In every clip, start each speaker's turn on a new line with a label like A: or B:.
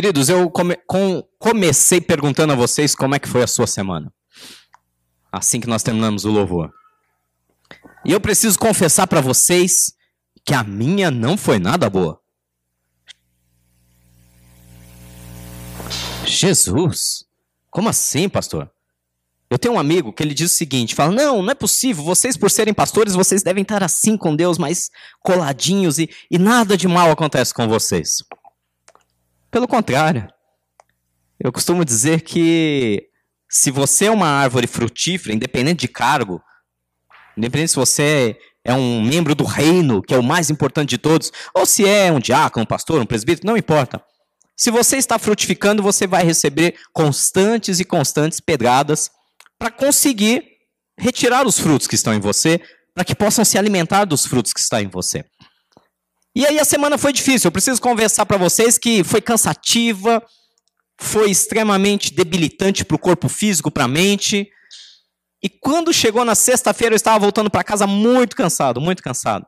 A: Queridos, eu come, com, comecei perguntando a vocês como é que foi a sua semana. Assim que nós terminamos o louvor. E eu preciso confessar para vocês que a minha não foi nada boa. Jesus, como assim, pastor? Eu tenho um amigo que ele diz o seguinte: fala, não, não é possível, vocês, por serem pastores, vocês devem estar assim com Deus, mais coladinhos e, e nada de mal acontece com vocês. Pelo contrário, eu costumo dizer que se você é uma árvore frutífera, independente de cargo, independente se você é um membro do reino, que é o mais importante de todos, ou se é um diácono, um pastor, um presbítero, não importa. Se você está frutificando, você vai receber constantes e constantes pedradas para conseguir retirar os frutos que estão em você, para que possam se alimentar dos frutos que estão em você. E aí a semana foi difícil, eu preciso conversar para vocês que foi cansativa, foi extremamente debilitante para o corpo físico, para a mente. E quando chegou na sexta-feira, eu estava voltando para casa muito cansado, muito cansado.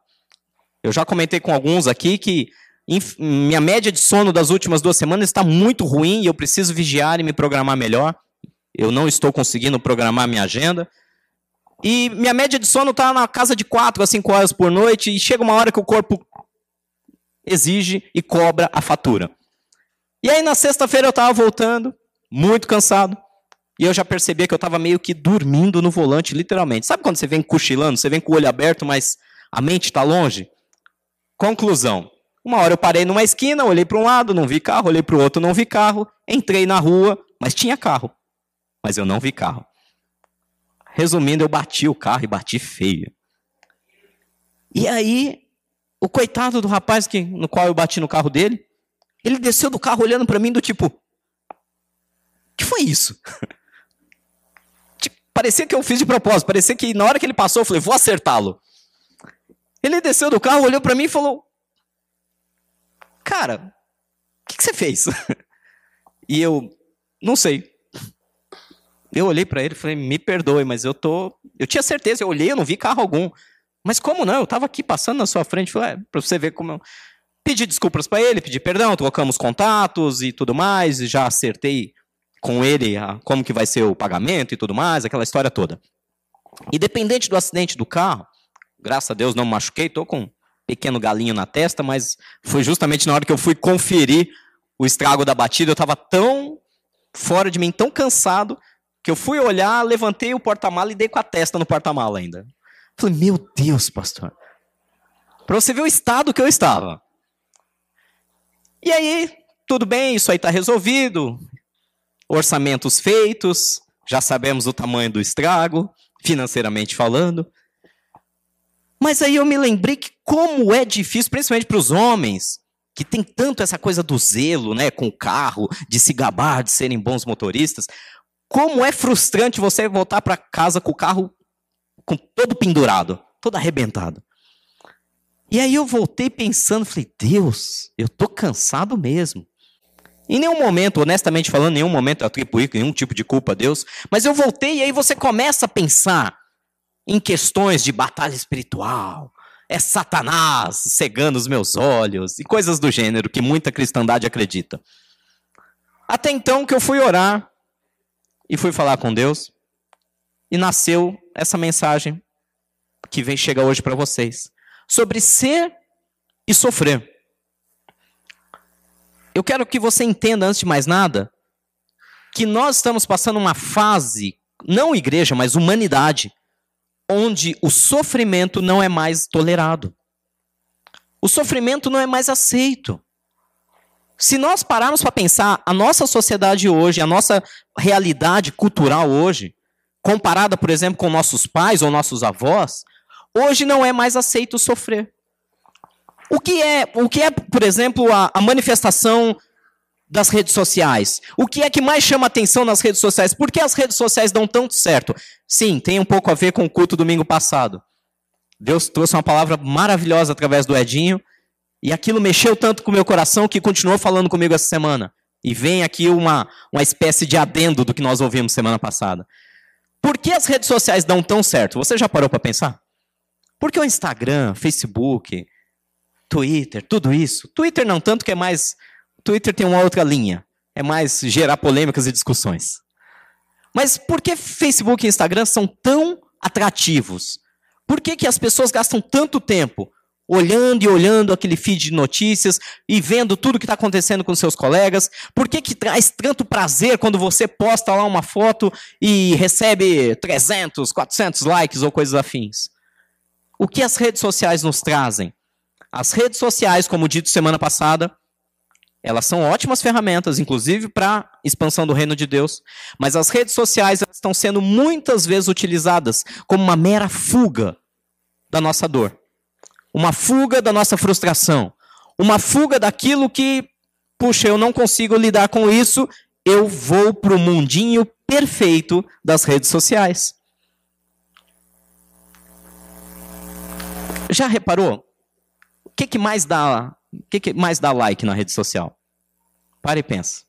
A: Eu já comentei com alguns aqui que minha média de sono das últimas duas semanas está muito ruim e eu preciso vigiar e me programar melhor. Eu não estou conseguindo programar minha agenda. E minha média de sono está na casa de 4 a 5 horas por noite e chega uma hora que o corpo exige e cobra a fatura. E aí na sexta-feira eu estava voltando, muito cansado, e eu já percebia que eu estava meio que dormindo no volante, literalmente. Sabe quando você vem cochilando, você vem com o olho aberto, mas a mente está longe? Conclusão. Uma hora eu parei numa esquina, olhei para um lado, não vi carro, olhei para o outro, não vi carro, entrei na rua, mas tinha carro. Mas eu não vi carro. Resumindo, eu bati o carro e bati feio. E aí, o coitado do rapaz que, no qual eu bati no carro dele, ele desceu do carro olhando para mim do tipo, que foi isso? tipo, parecia que eu fiz de propósito, parecia que na hora que ele passou eu falei, vou acertá-lo. Ele desceu do carro, olhou para mim e falou, cara, o que, que você fez? e eu, não sei. Eu olhei para ele e falei, me perdoe, mas eu tô. Eu tinha certeza, eu olhei, eu não vi carro algum. Mas como não? Eu estava aqui passando na sua frente, falei, é, para você ver como eu... Pedi desculpas para ele, pedi perdão, trocamos contatos e tudo mais, e já acertei com ele a, como que vai ser o pagamento e tudo mais, aquela história toda. Independente do acidente do carro, graças a Deus não me machuquei, tô com um pequeno galinho na testa, mas foi justamente na hora que eu fui conferir o estrago da batida, eu estava tão fora de mim, tão cansado, que eu fui olhar, levantei o porta-mala e dei com a testa no porta-mala ainda. Falei, meu Deus, pastor. Para você ver o estado que eu estava. E aí, tudo bem, isso aí está resolvido. Orçamentos feitos, já sabemos o tamanho do estrago, financeiramente falando. Mas aí eu me lembrei que como é difícil, principalmente para os homens, que tem tanto essa coisa do zelo, né, com o carro, de se gabar, de serem bons motoristas, como é frustrante você voltar para casa com o carro com todo pendurado, todo arrebentado. E aí eu voltei pensando, falei, Deus, eu tô cansado mesmo. Em nenhum momento, honestamente falando, em nenhum momento eu atribuí nenhum tipo de culpa a Deus, mas eu voltei e aí você começa a pensar em questões de batalha espiritual, é Satanás cegando os meus olhos e coisas do gênero que muita cristandade acredita. Até então que eu fui orar e fui falar com Deus e nasceu essa mensagem que vem chega hoje para vocês sobre ser e sofrer. Eu quero que você entenda antes de mais nada que nós estamos passando uma fase, não igreja, mas humanidade, onde o sofrimento não é mais tolerado. O sofrimento não é mais aceito. Se nós pararmos para pensar a nossa sociedade hoje, a nossa realidade cultural hoje, comparada, por exemplo, com nossos pais ou nossos avós, hoje não é mais aceito sofrer. O que é, o que é por exemplo, a, a manifestação das redes sociais? O que é que mais chama atenção nas redes sociais? Por que as redes sociais dão tanto certo? Sim, tem um pouco a ver com o culto domingo passado. Deus trouxe uma palavra maravilhosa através do Edinho, e aquilo mexeu tanto com o meu coração que continuou falando comigo essa semana. E vem aqui uma, uma espécie de adendo do que nós ouvimos semana passada. Por que as redes sociais dão tão certo? Você já parou para pensar? Porque o Instagram, Facebook, Twitter, tudo isso. Twitter não tanto que é mais Twitter tem uma outra linha. É mais gerar polêmicas e discussões. Mas por que Facebook e Instagram são tão atrativos? Por que, que as pessoas gastam tanto tempo olhando e olhando aquele feed de notícias e vendo tudo que está acontecendo com seus colegas? Por que, que traz tanto prazer quando você posta lá uma foto e recebe 300, 400 likes ou coisas afins? O que as redes sociais nos trazem? As redes sociais, como dito semana passada, elas são ótimas ferramentas, inclusive para expansão do reino de Deus, mas as redes sociais estão sendo muitas vezes utilizadas como uma mera fuga da nossa dor, uma fuga da nossa frustração, uma fuga daquilo que, puxa, eu não consigo lidar com isso, eu vou para o mundinho perfeito das redes sociais. Já reparou? O que, que mais dá o que, que, mais dá like na rede social? Para e pensa.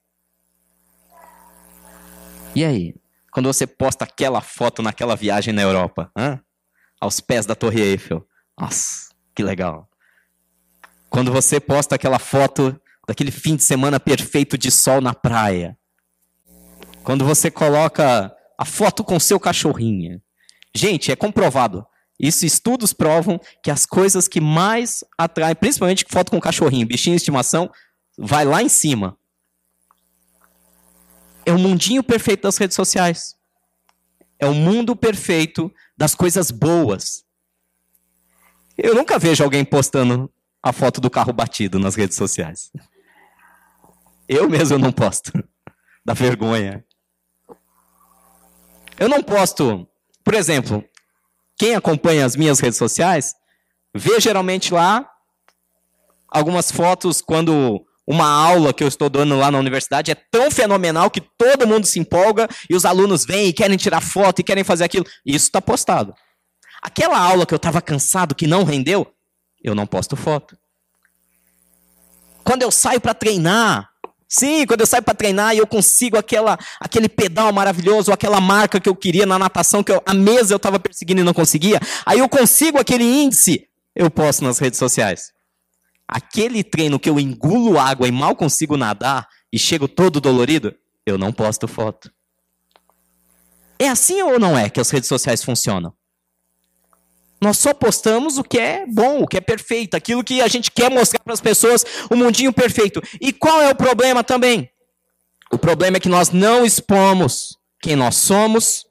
A: E aí? Quando você posta aquela foto naquela viagem na Europa, hein? aos pés da Torre Eiffel. Nossa, que legal. Quando você posta aquela foto daquele fim de semana perfeito de sol na praia. Quando você coloca a foto com seu cachorrinho. Gente, é comprovado. Isso estudos provam que as coisas que mais atraem, principalmente foto com cachorrinho, bichinho de estimação, vai lá em cima. É o mundinho perfeito das redes sociais. É o mundo perfeito das coisas boas. Eu nunca vejo alguém postando a foto do carro batido nas redes sociais. Eu mesmo não posto. Da vergonha. Eu não posto, por exemplo, quem acompanha as minhas redes sociais, vê geralmente lá algumas fotos quando uma aula que eu estou dando lá na universidade é tão fenomenal que todo mundo se empolga e os alunos vêm e querem tirar foto e querem fazer aquilo. Isso está postado. Aquela aula que eu estava cansado, que não rendeu, eu não posto foto. Quando eu saio para treinar, sim, quando eu saio para treinar e eu consigo aquela, aquele pedal maravilhoso, aquela marca que eu queria na natação, que eu, a mesa eu estava perseguindo e não conseguia, aí eu consigo aquele índice, eu posto nas redes sociais. Aquele treino que eu engulo água e mal consigo nadar e chego todo dolorido, eu não posto foto. É assim ou não é que as redes sociais funcionam? Nós só postamos o que é bom, o que é perfeito, aquilo que a gente quer mostrar para as pessoas, o mundinho perfeito. E qual é o problema também? O problema é que nós não expomos quem nós somos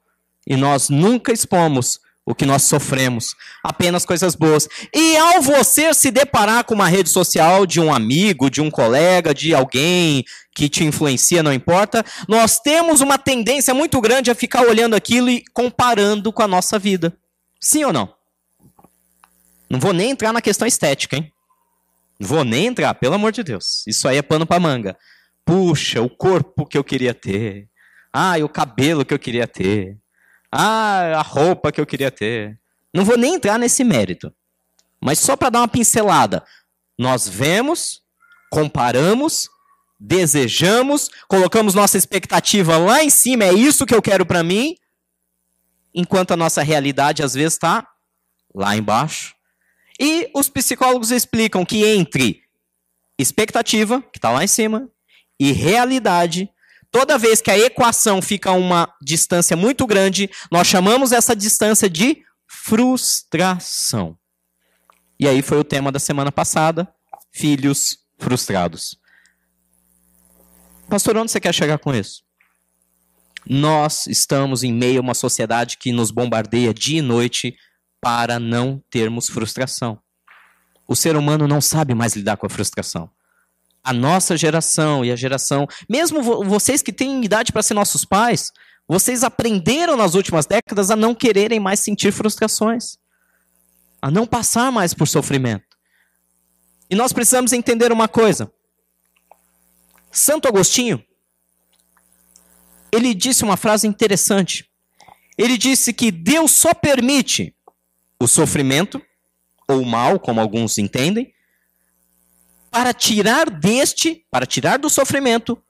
A: e nós nunca expomos o que nós sofremos, apenas coisas boas. E ao você se deparar com uma rede social de um amigo, de um colega, de alguém que te influencia, não importa, nós temos uma tendência muito grande a ficar olhando aquilo e comparando com a nossa vida. Sim ou não? Não vou nem entrar na questão estética, hein? Não vou nem entrar, pelo amor de Deus. Isso aí é pano para manga. Puxa, o corpo que eu queria ter. Ah, o cabelo que eu queria ter. Ah, a roupa que eu queria ter. Não vou nem entrar nesse mérito. Mas só para dar uma pincelada. Nós vemos, comparamos, desejamos, colocamos nossa expectativa lá em cima, é isso que eu quero para mim, enquanto a nossa realidade às vezes está lá embaixo. E os psicólogos explicam que entre expectativa, que está lá em cima, e realidade, Toda vez que a equação fica a uma distância muito grande, nós chamamos essa distância de frustração. E aí foi o tema da semana passada: filhos frustrados. Pastor, onde você quer chegar com isso? Nós estamos em meio a uma sociedade que nos bombardeia dia e noite para não termos frustração. O ser humano não sabe mais lidar com a frustração a nossa geração e a geração, mesmo vocês que têm idade para ser nossos pais, vocês aprenderam nas últimas décadas a não quererem mais sentir frustrações, a não passar mais por sofrimento. E nós precisamos entender uma coisa. Santo Agostinho, ele disse uma frase interessante. Ele disse que Deus só permite o sofrimento, ou mal, como alguns entendem, para tirar deste, para tirar do sofrimento,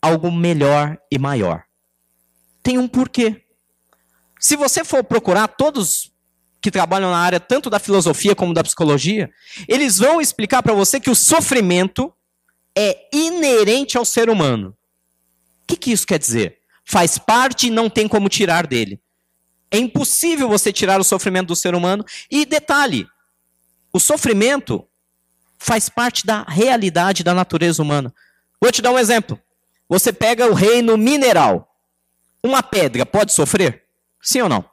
A: algo melhor e maior. Tem um porquê. Se você for procurar todos que trabalham na área tanto da filosofia como da psicologia, eles vão explicar para você que o sofrimento é inerente ao ser humano. O que, que isso quer dizer? Faz parte e não tem como tirar dele. É impossível você tirar o sofrimento do ser humano. E detalhe: o sofrimento faz parte da realidade da natureza humana. Vou te dar um exemplo. Você pega o reino mineral. Uma pedra pode sofrer? Sim ou não?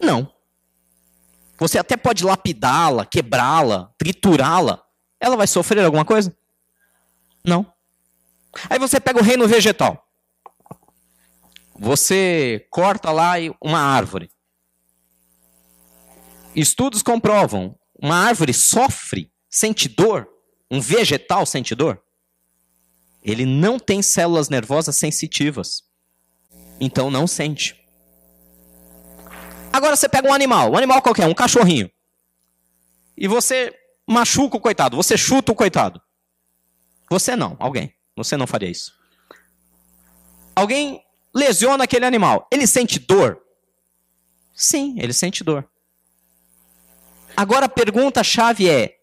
A: Não. Você até pode lapidá-la, quebrá-la, triturá-la. Ela vai sofrer alguma coisa? Não. Aí você pega o reino vegetal. Você corta lá uma árvore. Estudos comprovam, uma árvore sofre, sente dor, um vegetal sente dor. Ele não tem células nervosas sensitivas. Então não sente. Agora você pega um animal, um animal qualquer, um cachorrinho. E você machuca o coitado, você chuta o coitado. Você não, alguém. Você não faria isso. Alguém lesiona aquele animal. Ele sente dor? Sim, ele sente dor. Agora a pergunta-chave é: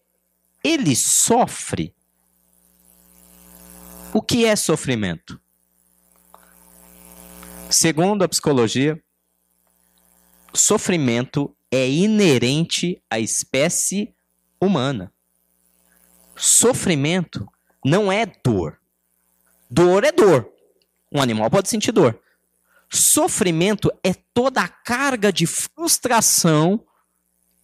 A: ele sofre? O que é sofrimento? Segundo a psicologia, sofrimento é inerente à espécie humana. Sofrimento não é dor. Dor é dor. Um animal pode sentir dor. Sofrimento é toda a carga de frustração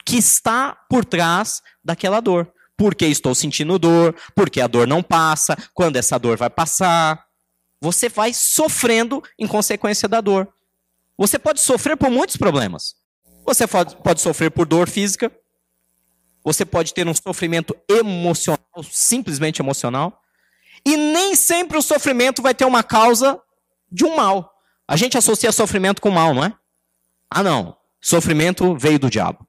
A: que está por trás daquela dor. Porque estou sentindo dor, porque a dor não passa, quando essa dor vai passar. Você vai sofrendo em consequência da dor. Você pode sofrer por muitos problemas. Você pode, pode sofrer por dor física. Você pode ter um sofrimento emocional, simplesmente emocional. E nem sempre o sofrimento vai ter uma causa de um mal. A gente associa sofrimento com mal, não é? Ah, não. Sofrimento veio do diabo.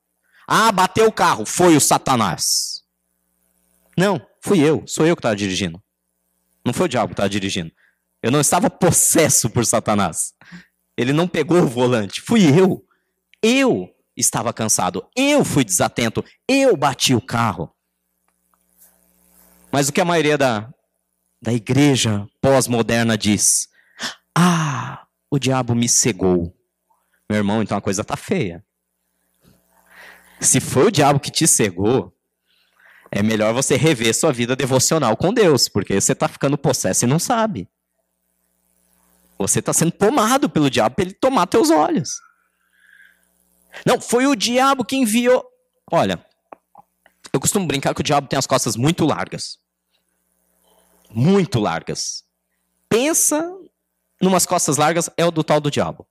A: Ah, bateu o carro, foi o Satanás. Não, fui eu, sou eu que estava dirigindo. Não foi o diabo que estava dirigindo. Eu não estava possesso por Satanás. Ele não pegou o volante, fui eu. Eu estava cansado, eu fui desatento, eu bati o carro. Mas o que a maioria da, da igreja pós-moderna diz: Ah, o diabo me cegou. Meu irmão, então a coisa tá feia. Se foi o diabo que te cegou, é melhor você rever sua vida devocional com Deus, porque você está ficando possesso e não sabe. Você está sendo tomado pelo diabo para ele tomar teus olhos. Não, foi o diabo que enviou. Olha, eu costumo brincar que o diabo tem as costas muito largas muito largas. Pensa numas costas largas, é o do tal do diabo.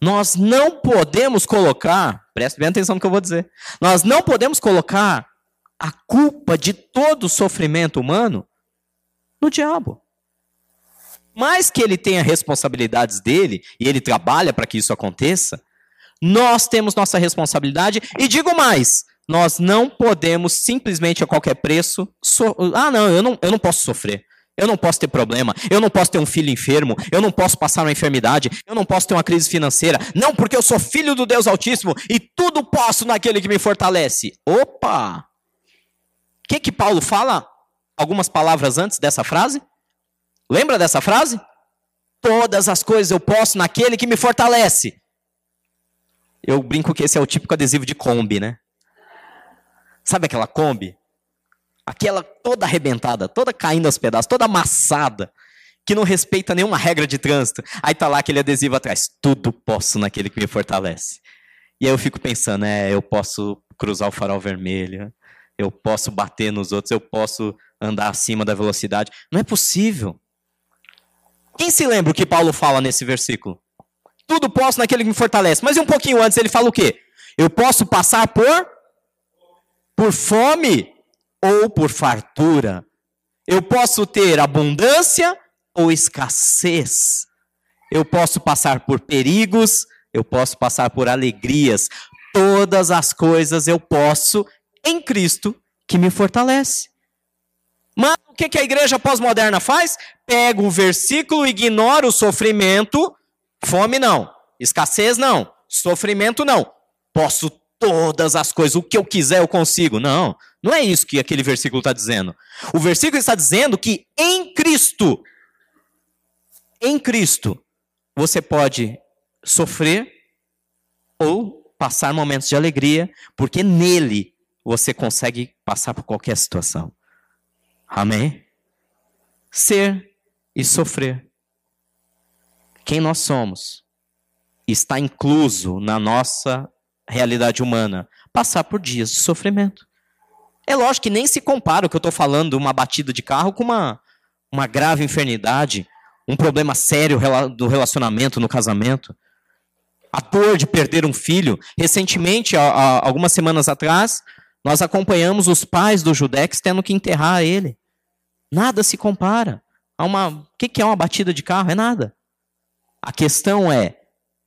A: Nós não podemos colocar, preste bem atenção no que eu vou dizer. Nós não podemos colocar a culpa de todo o sofrimento humano no diabo. Mais que ele tenha responsabilidades dele e ele trabalha para que isso aconteça, nós temos nossa responsabilidade e digo mais, nós não podemos simplesmente a qualquer preço. So... Ah, não eu, não, eu não posso sofrer. Eu não posso ter problema. Eu não posso ter um filho enfermo. Eu não posso passar uma enfermidade. Eu não posso ter uma crise financeira. Não, porque eu sou filho do Deus Altíssimo e tudo posso naquele que me fortalece. Opa! O que, que Paulo fala? Algumas palavras antes dessa frase? Lembra dessa frase? Todas as coisas eu posso naquele que me fortalece. Eu brinco que esse é o típico adesivo de Kombi, né? Sabe aquela Kombi? Aquela toda arrebentada, toda caindo aos pedaços, toda amassada, que não respeita nenhuma regra de trânsito. Aí tá lá aquele adesivo atrás. Tudo posso naquele que me fortalece. E aí eu fico pensando, é, eu posso cruzar o farol vermelho, eu posso bater nos outros, eu posso andar acima da velocidade. Não é possível. Quem se lembra o que Paulo fala nesse versículo? Tudo posso naquele que me fortalece. Mas um pouquinho antes ele fala o quê? Eu posso passar por por fome ou por fartura. Eu posso ter abundância ou escassez. Eu posso passar por perigos, eu posso passar por alegrias. Todas as coisas eu posso em Cristo que me fortalece. Mas o que a igreja pós-moderna faz? Pega o versículo, ignora o sofrimento, fome não, escassez não, sofrimento não. Posso todas as coisas, o que eu quiser eu consigo. Não, Não é isso que aquele versículo está dizendo. O versículo está dizendo que em Cristo, em Cristo, você pode sofrer ou passar momentos de alegria, porque nele você consegue passar por qualquer situação. Amém? Ser e sofrer. Quem nós somos está incluso na nossa realidade humana. Passar por dias de sofrimento. É lógico que nem se compara o que eu estou falando, uma batida de carro, com uma, uma grave enfermidade, um problema sério do relacionamento, no casamento. A dor de perder um filho. Recentemente, algumas semanas atrás, nós acompanhamos os pais do Judex tendo que enterrar ele. Nada se compara. A uma, o que é uma batida de carro? É nada. A questão é,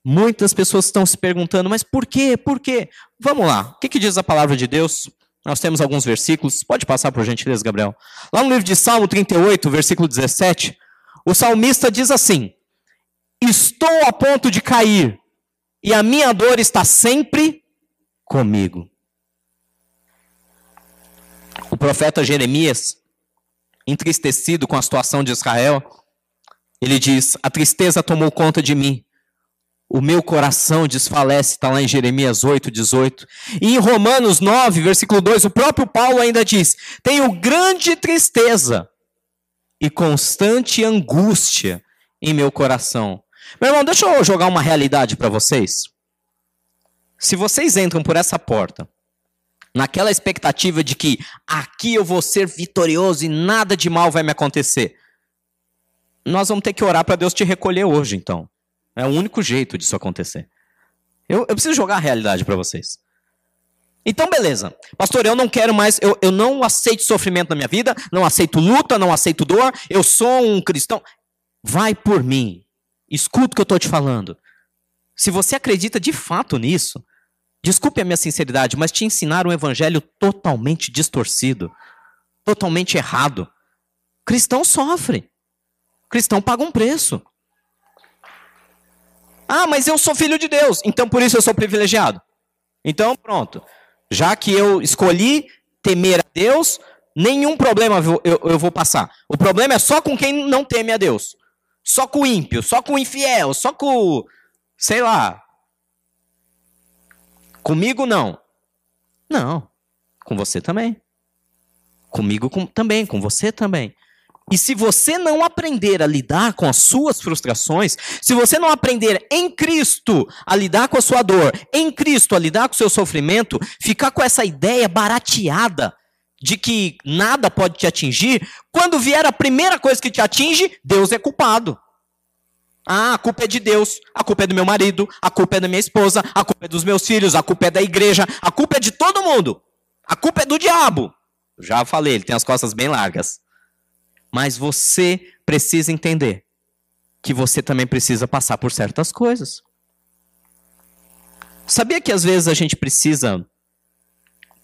A: muitas pessoas estão se perguntando, mas por quê? Por quê? Vamos lá. O que, que diz a palavra de Deus? Nós temos alguns versículos. Pode passar por gentileza, Gabriel. Lá no livro de Salmo 38, versículo 17, o salmista diz assim: Estou a ponto de cair, e a minha dor está sempre comigo. O profeta Jeremias, entristecido com a situação de Israel, ele diz: A tristeza tomou conta de mim o meu coração desfalece, está lá em Jeremias 8, 18. E em Romanos 9, versículo 2, o próprio Paulo ainda diz: Tenho grande tristeza e constante angústia em meu coração. Meu irmão, deixa eu jogar uma realidade para vocês. Se vocês entram por essa porta, naquela expectativa de que aqui eu vou ser vitorioso e nada de mal vai me acontecer, nós vamos ter que orar para Deus te recolher hoje, então. É o único jeito disso acontecer. Eu, eu preciso jogar a realidade para vocês. Então, beleza. Pastor, eu não quero mais, eu, eu não aceito sofrimento na minha vida, não aceito luta, não aceito dor, eu sou um cristão. Vai por mim. Escuta o que eu estou te falando. Se você acredita de fato nisso, desculpe a minha sinceridade, mas te ensinaram um evangelho totalmente distorcido, totalmente errado. Cristão sofre. Cristão paga um preço. Ah, mas eu sou filho de Deus, então por isso eu sou privilegiado. Então, pronto. Já que eu escolhi temer a Deus, nenhum problema eu, eu, vou passar. O problema é só com quem não teme a Deus. Só com o ímpio, só com o infiel, só com. Sei lá. Comigo não. Não. Com você também. Comigo com, também, com você também. E se você não aprender a lidar com as suas frustrações, se você não aprender em Cristo a lidar com a sua dor, em Cristo a lidar com o seu sofrimento, ficar com essa ideia barateada de que nada pode te atingir, quando vier a primeira coisa que te atinge, Deus é culpado. Ah, a culpa é de Deus, a culpa é do meu marido, a culpa é da minha esposa, a culpa é dos meus filhos, a culpa é da igreja, a culpa é de todo mundo. A culpa é do diabo. Já falei, ele tem as costas bem largas. Mas você precisa entender que você também precisa passar por certas coisas. Sabia que às vezes a gente precisa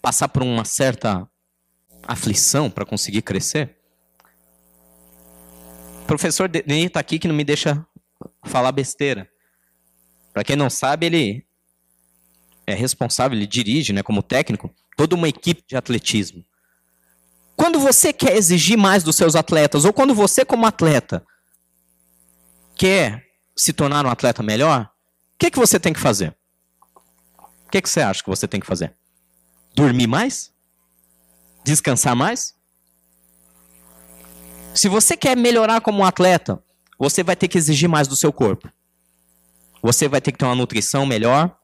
A: passar por uma certa aflição para conseguir crescer? O professor Denis está aqui que não me deixa falar besteira. Para quem não sabe, ele é responsável, ele dirige, né, como técnico, toda uma equipe de atletismo. Quando você quer exigir mais dos seus atletas, ou quando você, como atleta, quer se tornar um atleta melhor, o que, que você tem que fazer? O que, que você acha que você tem que fazer? Dormir mais? Descansar mais? Se você quer melhorar como atleta, você vai ter que exigir mais do seu corpo. Você vai ter que ter uma nutrição melhor,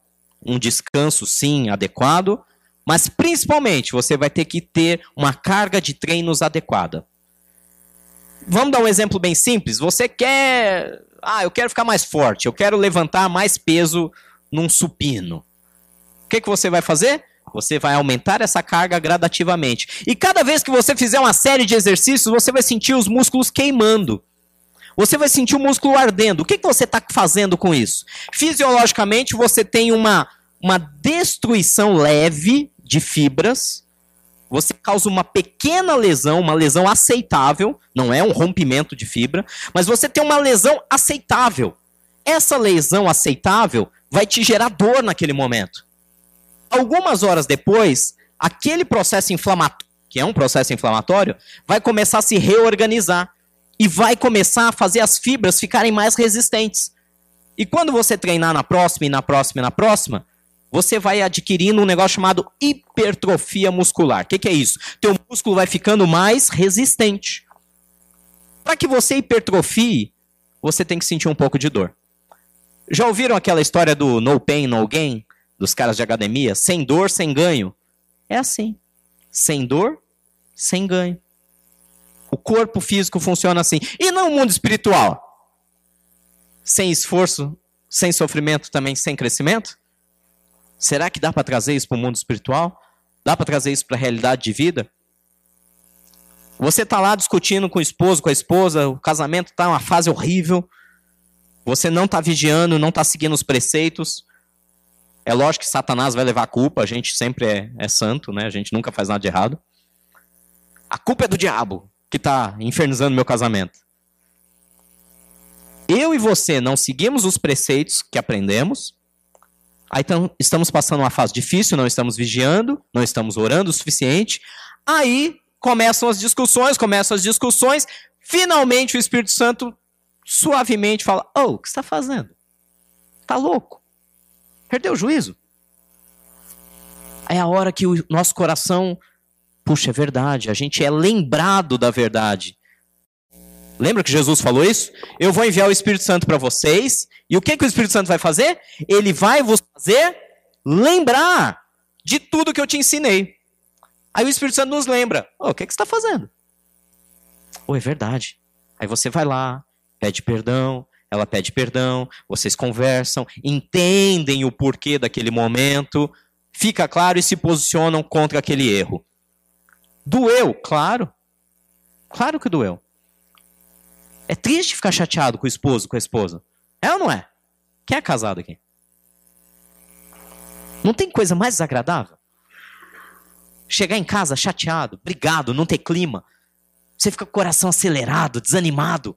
A: um descanso, sim, adequado, mas principalmente você vai ter que ter uma carga de treinos adequada. Vamos dar um exemplo bem simples. Você quer. Ah, eu quero ficar mais forte, eu quero levantar mais peso num supino. O que, que você vai fazer? Você vai aumentar essa carga gradativamente. E cada vez que você fizer uma série de exercícios, você vai sentir os músculos queimando. Você vai sentir o músculo ardendo. O que, que você está fazendo com isso? Fisiologicamente, você tem uma, uma destruição leve de fibras, você causa uma pequena lesão, uma lesão aceitável, não é um rompimento de fibra, mas você tem uma lesão aceitável. Essa lesão aceitável vai te gerar dor naquele momento. Algumas horas depois, aquele processo inflamatório, que é um processo inflamatório, vai começar a se reorganizar e vai começar a fazer as fibras ficarem mais resistentes. E quando você treinar na próxima e na próxima e na próxima, você vai adquirindo um negócio chamado hipertrofia muscular. O que, que, é isso? Teu músculo vai ficando mais resistente. Para que você hipertrofie, você tem que sentir um pouco de dor. Já ouviram aquela história do no pain, no gain? Dos caras de academia? Sem dor, sem ganho. É assim. Sem dor, sem ganho. O corpo físico funciona assim. E não o mundo espiritual? Sem esforço, sem sofrimento, também sem crescimento? Será que dá para trazer isso para o mundo espiritual? Dá para trazer isso para a realidade de vida? Você está lá discutindo com o esposo, com a esposa, o casamento está uma fase horrível. Você não está vigiando, não está seguindo os preceitos. É lógico que Satanás vai levar a culpa, a gente sempre é, é santo, né? A gente nunca faz nada de errado. A culpa é do diabo que está infernizando meu casamento. Eu e você não seguimos os preceitos que aprendemos, Aí então, estamos passando uma fase difícil, não estamos vigiando, não estamos orando o suficiente. Aí começam as discussões, começam as discussões. Finalmente o Espírito Santo suavemente fala: Oh, o que está fazendo? Está louco? Perdeu o juízo? É a hora que o nosso coração, puxa, é verdade, a gente é lembrado da verdade. Lembra que Jesus falou isso? Eu vou enviar o Espírito Santo para vocês. E o que, que o Espírito Santo vai fazer? Ele vai vos fazer lembrar de tudo que eu te ensinei. Aí o Espírito Santo nos lembra: oh, o que, que você está fazendo? Oh, é verdade. Aí você vai lá, pede perdão, ela pede perdão, vocês conversam, entendem o porquê daquele momento, fica claro e se posicionam contra aquele erro. Doeu? Claro. Claro que doeu. É triste ficar chateado com o esposo, com a esposa. É ou não é? Quem é casado aqui? Não tem coisa mais desagradável? Chegar em casa chateado, brigado, não ter clima. Você fica com o coração acelerado, desanimado.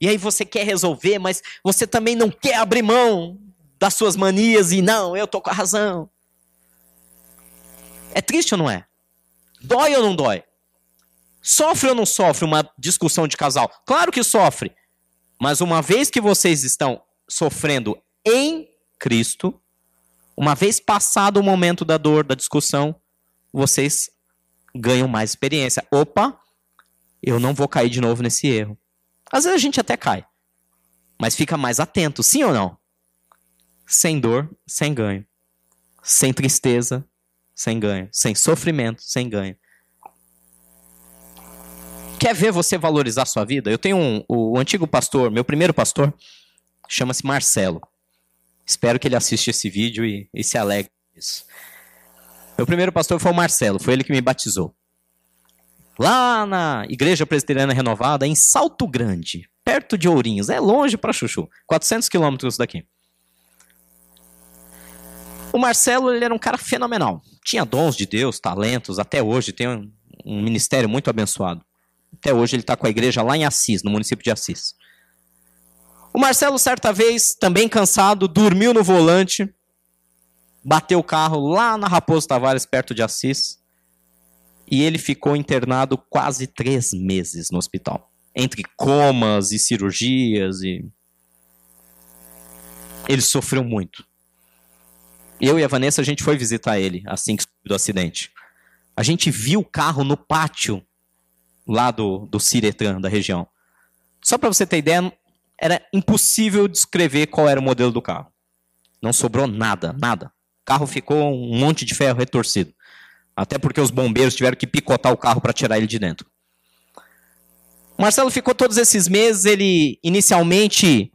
A: E aí você quer resolver, mas você também não quer abrir mão das suas manias e não, eu tô com a razão. É triste ou não é? Dói ou não dói? Sofre ou não sofre uma discussão de casal? Claro que sofre. Mas uma vez que vocês estão sofrendo em Cristo, uma vez passado o momento da dor, da discussão, vocês ganham mais experiência. Opa, eu não vou cair de novo nesse erro. Às vezes a gente até cai, mas fica mais atento, sim ou não? Sem dor, sem ganho. Sem tristeza, sem ganho. Sem sofrimento, sem ganho. Quer ver você valorizar sua vida? Eu tenho um, o, o antigo pastor, meu primeiro pastor, chama-se Marcelo. Espero que ele assista esse vídeo e, e se alegre disso. Meu primeiro pastor foi o Marcelo, foi ele que me batizou. Lá na Igreja Presbiteriana Renovada, em Salto Grande, perto de Ourinhos, é longe para Chuchu, 400 quilômetros daqui. O Marcelo ele era um cara fenomenal. Tinha dons de Deus, talentos, até hoje tem um, um ministério muito abençoado. Até hoje ele está com a igreja lá em Assis, no município de Assis. O Marcelo, certa vez, também cansado, dormiu no volante, bateu o carro lá na Raposo Tavares, perto de Assis, e ele ficou internado quase três meses no hospital. Entre comas e cirurgias e. Ele sofreu muito. Eu e a Vanessa, a gente foi visitar ele assim que do acidente. A gente viu o carro no pátio lá do, do Ciretran, da região. Só para você ter ideia, era impossível descrever qual era o modelo do carro. Não sobrou nada, nada. O carro ficou um monte de ferro retorcido. Até porque os bombeiros tiveram que picotar o carro para tirar ele de dentro. O Marcelo ficou todos esses meses, ele inicialmente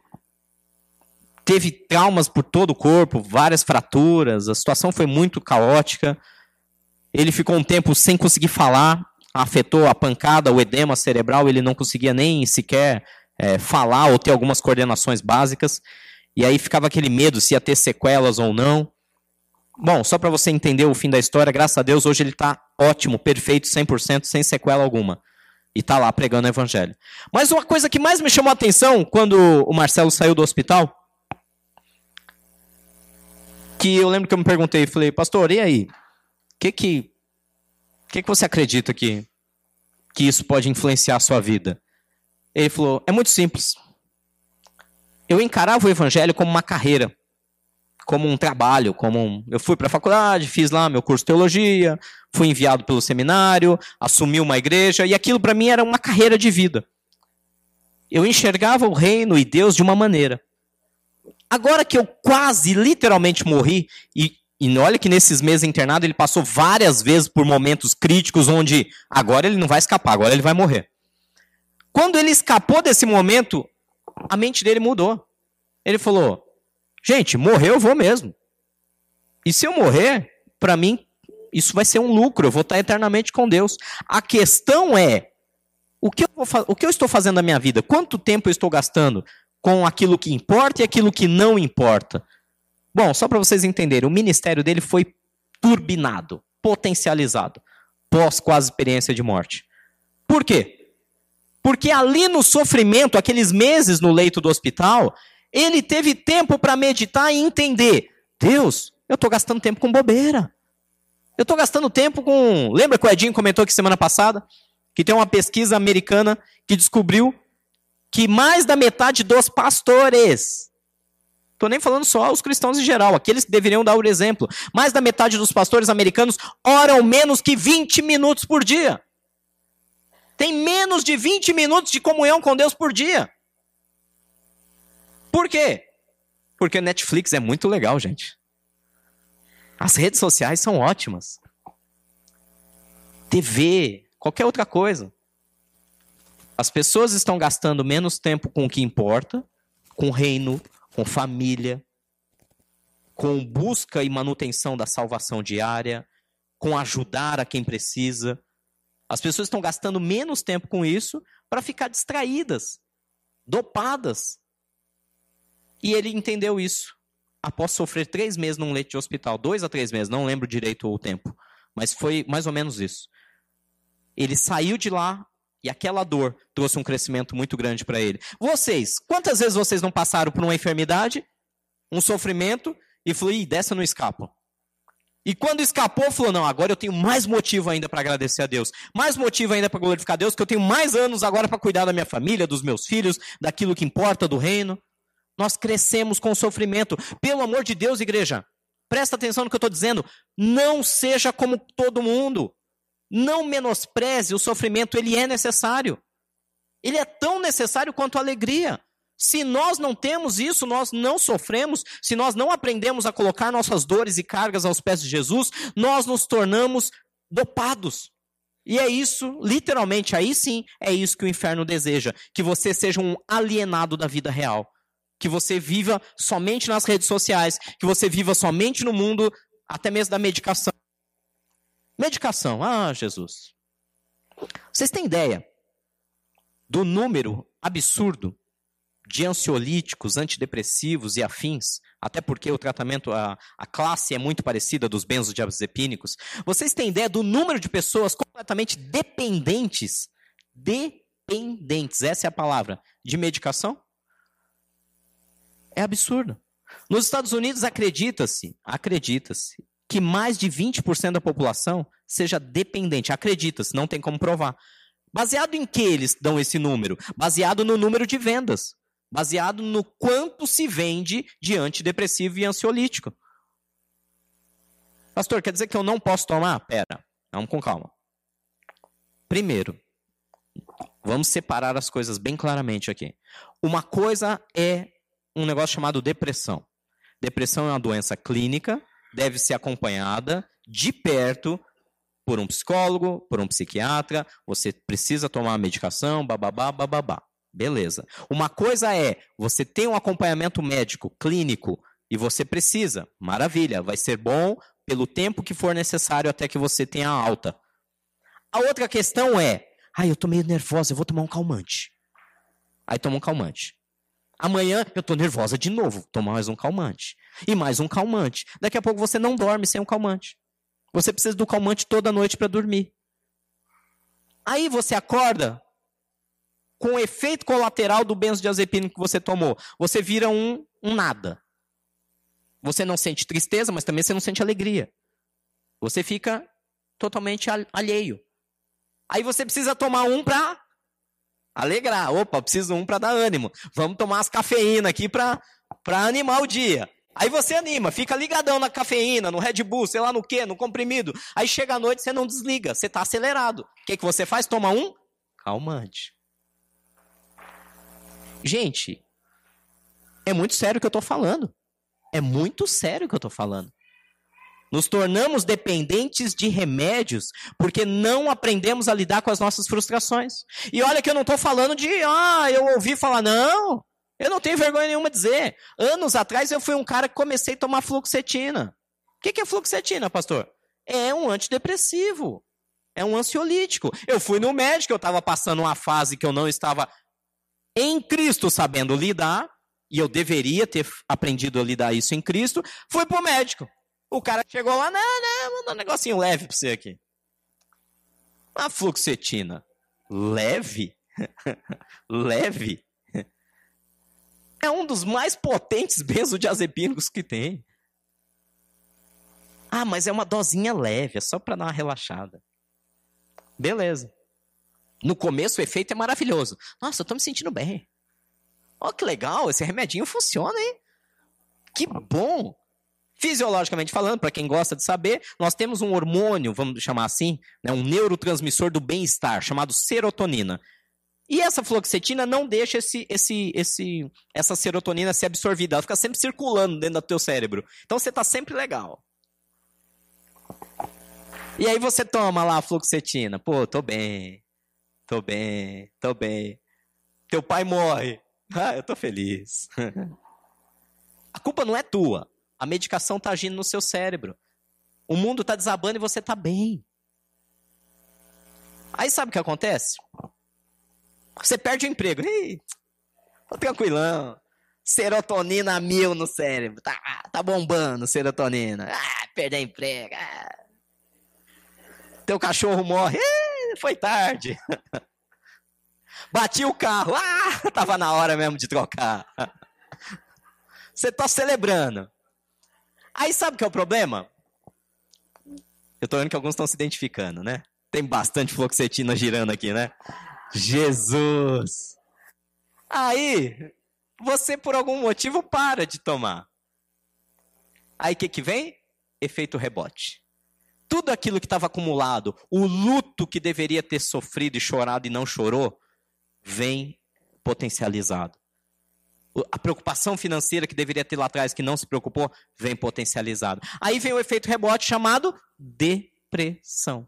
A: teve traumas por todo o corpo, várias fraturas, a situação foi muito caótica. Ele ficou um tempo sem conseguir falar, afetou a pancada, o edema cerebral, ele não conseguia nem sequer é, falar ou ter algumas coordenações básicas. E aí ficava aquele medo se ia ter sequelas ou não. Bom, só para você entender o fim da história, graças a Deus, hoje ele está ótimo, perfeito, 100%, sem sequela alguma. E está lá pregando o evangelho. Mas uma coisa que mais me chamou a atenção quando o Marcelo saiu do hospital, que eu lembro que eu me perguntei, falei, pastor, e aí? O que que O que, que você acredita que, que isso pode influenciar a sua vida? Ele falou: é muito simples. Eu encarava o evangelho como uma carreira, como um trabalho, como um... eu fui para a faculdade, fiz lá meu curso de teologia, fui enviado pelo seminário, assumi uma igreja e aquilo para mim era uma carreira de vida. Eu enxergava o reino e Deus de uma maneira. Agora que eu quase literalmente morri e e olha que nesses meses internado ele passou várias vezes por momentos críticos onde agora ele não vai escapar, agora ele vai morrer. Quando ele escapou desse momento, a mente dele mudou. Ele falou: gente, morrer eu vou mesmo. E se eu morrer, para mim, isso vai ser um lucro, eu vou estar eternamente com Deus. A questão é: o que, o que eu estou fazendo na minha vida? Quanto tempo eu estou gastando com aquilo que importa e aquilo que não importa? Bom, só para vocês entenderem, o ministério dele foi turbinado, potencializado, pós quase experiência de morte. Por quê? Porque ali no sofrimento, aqueles meses no leito do hospital, ele teve tempo para meditar e entender: Deus, eu estou gastando tempo com bobeira. Eu estou gastando tempo com. Lembra que o Edinho comentou aqui semana passada? Que tem uma pesquisa americana que descobriu que mais da metade dos pastores Estou nem falando só os cristãos em geral, aqueles que deveriam dar o exemplo. Mais da metade dos pastores americanos oram menos que 20 minutos por dia. Tem menos de 20 minutos de comunhão com Deus por dia. Por quê? Porque Netflix é muito legal, gente. As redes sociais são ótimas. TV, qualquer outra coisa. As pessoas estão gastando menos tempo com o que importa, com o reino, com família, com busca e manutenção da salvação diária, com ajudar a quem precisa. As pessoas estão gastando menos tempo com isso para ficar distraídas, dopadas. E ele entendeu isso após sofrer três meses num leito de hospital, dois a três meses, não lembro direito o tempo, mas foi mais ou menos isso. Ele saiu de lá e aquela dor trouxe um crescimento muito grande para ele. Vocês, quantas vezes vocês não passaram por uma enfermidade, um sofrimento, e falou, ih, dessa não escapa. E quando escapou, falou: não, agora eu tenho mais motivo ainda para agradecer a Deus. Mais motivo ainda para glorificar a Deus, que eu tenho mais anos agora para cuidar da minha família, dos meus filhos, daquilo que importa do reino. Nós crescemos com o sofrimento. Pelo amor de Deus, igreja, presta atenção no que eu estou dizendo. Não seja como todo mundo. Não menospreze o sofrimento, ele é necessário. Ele é tão necessário quanto a alegria. Se nós não temos isso, nós não sofremos, se nós não aprendemos a colocar nossas dores e cargas aos pés de Jesus, nós nos tornamos dopados. E é isso, literalmente, aí sim, é isso que o inferno deseja: que você seja um alienado da vida real. Que você viva somente nas redes sociais, que você viva somente no mundo, até mesmo da medicação. Medicação. Ah, Jesus. Vocês têm ideia do número absurdo de ansiolíticos, antidepressivos e afins, até porque o tratamento, a, a classe é muito parecida dos benzodiazepínicos. Vocês têm ideia do número de pessoas completamente dependentes, dependentes, essa é a palavra, de medicação? É absurdo. Nos Estados Unidos acredita-se, acredita-se, que mais de 20% da população seja dependente. Acredita-se, não tem como provar. Baseado em que eles dão esse número? Baseado no número de vendas. Baseado no quanto se vende de antidepressivo e ansiolítico. Pastor, quer dizer que eu não posso tomar? Pera, vamos com calma. Primeiro, vamos separar as coisas bem claramente aqui. Uma coisa é um negócio chamado depressão. Depressão é uma doença clínica deve ser acompanhada de perto por um psicólogo, por um psiquiatra, você precisa tomar medicação, bababá, bababá. Beleza. Uma coisa é, você tem um acompanhamento médico, clínico, e você precisa. Maravilha, vai ser bom pelo tempo que for necessário até que você tenha alta. A outra questão é, ai, eu tô meio nervosa, eu vou tomar um calmante. Aí toma um calmante. Amanhã eu tô nervosa de novo, tomar mais um calmante. E mais um calmante. Daqui a pouco você não dorme sem um calmante. Você precisa do calmante toda noite para dormir. Aí você acorda com o efeito colateral do benzodiazepínico que você tomou. Você vira um, um nada. Você não sente tristeza, mas também você não sente alegria. Você fica totalmente alheio. Aí você precisa tomar um para alegrar. Opa, preciso um para dar ânimo. Vamos tomar as cafeína aqui para animar o dia. Aí você anima, fica ligadão na cafeína, no Red Bull, sei lá no que, no comprimido. Aí chega a noite, você não desliga, você está acelerado. O que, que você faz? Toma um calmante. Gente, é muito sério o que eu estou falando. É muito sério o que eu estou falando. Nos tornamos dependentes de remédios porque não aprendemos a lidar com as nossas frustrações. E olha que eu não estou falando de, ah, eu ouvi falar, não. Eu não tenho vergonha nenhuma de dizer. Anos atrás eu fui um cara que comecei a tomar fluoxetina. O que é fluoxetina, pastor? É um antidepressivo. É um ansiolítico. Eu fui no médico, eu estava passando uma fase que eu não estava em Cristo sabendo lidar, e eu deveria ter aprendido a lidar isso em Cristo. Fui para o médico. O cara chegou lá, não, não, mandou um negocinho leve pra você aqui. A fluoxetina. Leve? leve? É um dos mais potentes benzodiazepínicos que tem. Ah, mas é uma dosinha leve, é só para dar uma relaxada. Beleza. No começo o efeito é maravilhoso. Nossa, eu tô me sentindo bem. Ó, oh, que legal, esse remedinho funciona, hein? Que bom. Fisiologicamente falando, para quem gosta de saber, nós temos um hormônio, vamos chamar assim, né, um neurotransmissor do bem-estar, chamado serotonina. E essa fluoxetina não deixa esse, esse, esse, essa serotonina ser absorvida, ela fica sempre circulando dentro do teu cérebro. Então você está sempre legal. E aí você toma lá a fluoxetina. Pô, tô bem. Tô bem, tô bem. Teu pai morre. Ah, eu tô feliz. a culpa não é tua. A medicação está agindo no seu cérebro. O mundo está desabando e você está bem. Aí sabe o que acontece? Você perde o emprego. Ih, tô tranquilão. Serotonina mil no cérebro. Tá, tá bombando serotonina. Ah, perder emprego. Ah. Teu cachorro morre. Ih, foi tarde. Bati o carro. Ah, tava na hora mesmo de trocar. Você tá celebrando. Aí sabe o que é o problema? Eu tô vendo que alguns estão se identificando, né? Tem bastante fluoxetina girando aqui, né? Jesus! Aí, você por algum motivo para de tomar. Aí o que, que vem? Efeito rebote. Tudo aquilo que estava acumulado, o luto que deveria ter sofrido e chorado e não chorou, vem potencializado a preocupação financeira que deveria ter lá atrás, que não se preocupou, vem potencializado. Aí vem o efeito rebote chamado depressão.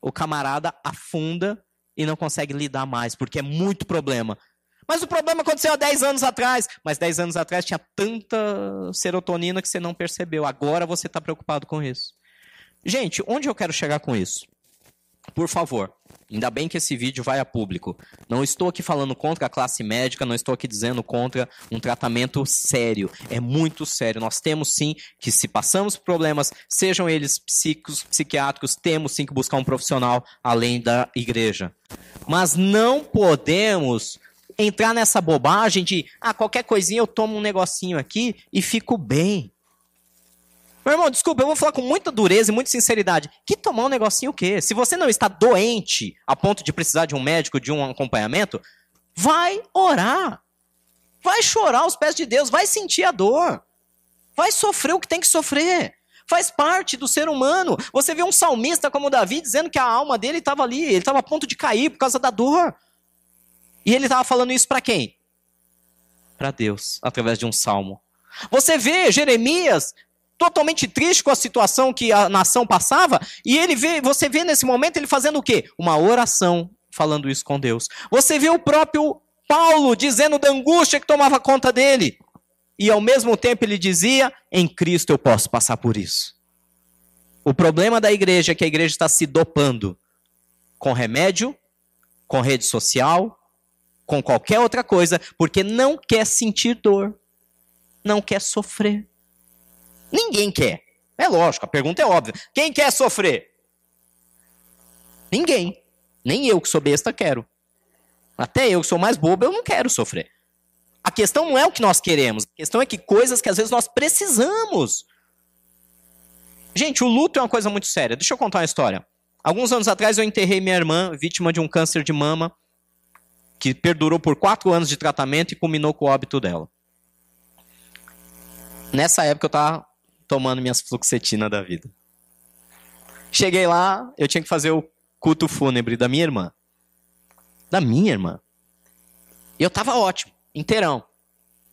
A: O camarada afunda e não consegue lidar mais, porque é muito problema. Mas o problema aconteceu há 10 anos atrás. Mas 10 anos atrás tinha tanta serotonina que você não percebeu. Agora você está preocupado com isso. Gente, onde eu quero chegar com isso? Por favor, ainda bem que esse vídeo vai a público. Não estou aqui falando contra a classe médica, não estou aqui dizendo contra um tratamento sério. É muito sério. Nós temos sim que, se passamos problemas, sejam eles psíquicos, psiquiátricos, temos sim que buscar um profissional além da igreja. Mas não podemos entrar nessa bobagem de, ah, qualquer coisinha eu tomo um negocinho aqui e fico bem. Meu irmão, desculpa, eu vou falar com muita dureza e muita sinceridade. Que tomar um negocinho o quê? Se você não está doente a ponto de precisar de um médico, de um acompanhamento, vai orar. Vai chorar aos pés de Deus, vai sentir a dor. Vai sofrer o que tem que sofrer. Faz parte do ser humano. Você vê um salmista como Davi dizendo que a alma dele estava ali, ele estava a ponto de cair por causa da dor. E ele estava falando isso para quem? Para Deus, através de um salmo. Você vê Jeremias totalmente triste com a situação que a nação passava, e ele vê, você vê nesse momento ele fazendo o quê? Uma oração, falando isso com Deus. Você vê o próprio Paulo dizendo da angústia que tomava conta dele. E ao mesmo tempo ele dizia: em Cristo eu posso passar por isso. O problema da igreja é que a igreja está se dopando com remédio, com rede social, com qualquer outra coisa, porque não quer sentir dor, não quer sofrer. Ninguém quer. É lógico, a pergunta é óbvia. Quem quer sofrer? Ninguém. Nem eu que sou besta quero. Até eu que sou mais bobo, eu não quero sofrer. A questão não é o que nós queremos. A questão é que coisas que às vezes nós precisamos. Gente, o luto é uma coisa muito séria. Deixa eu contar uma história. Alguns anos atrás eu enterrei minha irmã, vítima de um câncer de mama, que perdurou por quatro anos de tratamento e culminou com o óbito dela. Nessa época eu estava tomando minhas fluoxetina da vida. Cheguei lá, eu tinha que fazer o culto fúnebre da minha irmã. Da minha irmã. E eu tava ótimo, inteirão.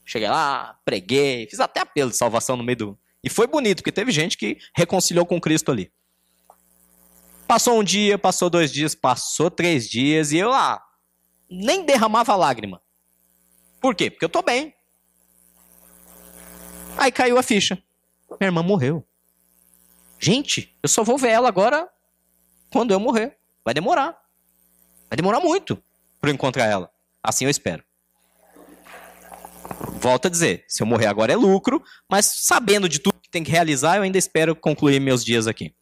A: Cheguei lá, preguei, fiz até apelo de salvação no meio do. E foi bonito, porque teve gente que reconciliou com Cristo ali. Passou um dia, passou dois dias, passou três dias, e eu lá, nem derramava lágrima. Por quê? Porque eu tô bem. Aí caiu a ficha. Minha irmã morreu. Gente, eu só vou ver ela agora quando eu morrer. Vai demorar. Vai demorar muito para eu encontrar ela. Assim eu espero. Volto a dizer, se eu morrer agora é lucro, mas sabendo de tudo que tem que realizar, eu ainda espero concluir meus dias aqui.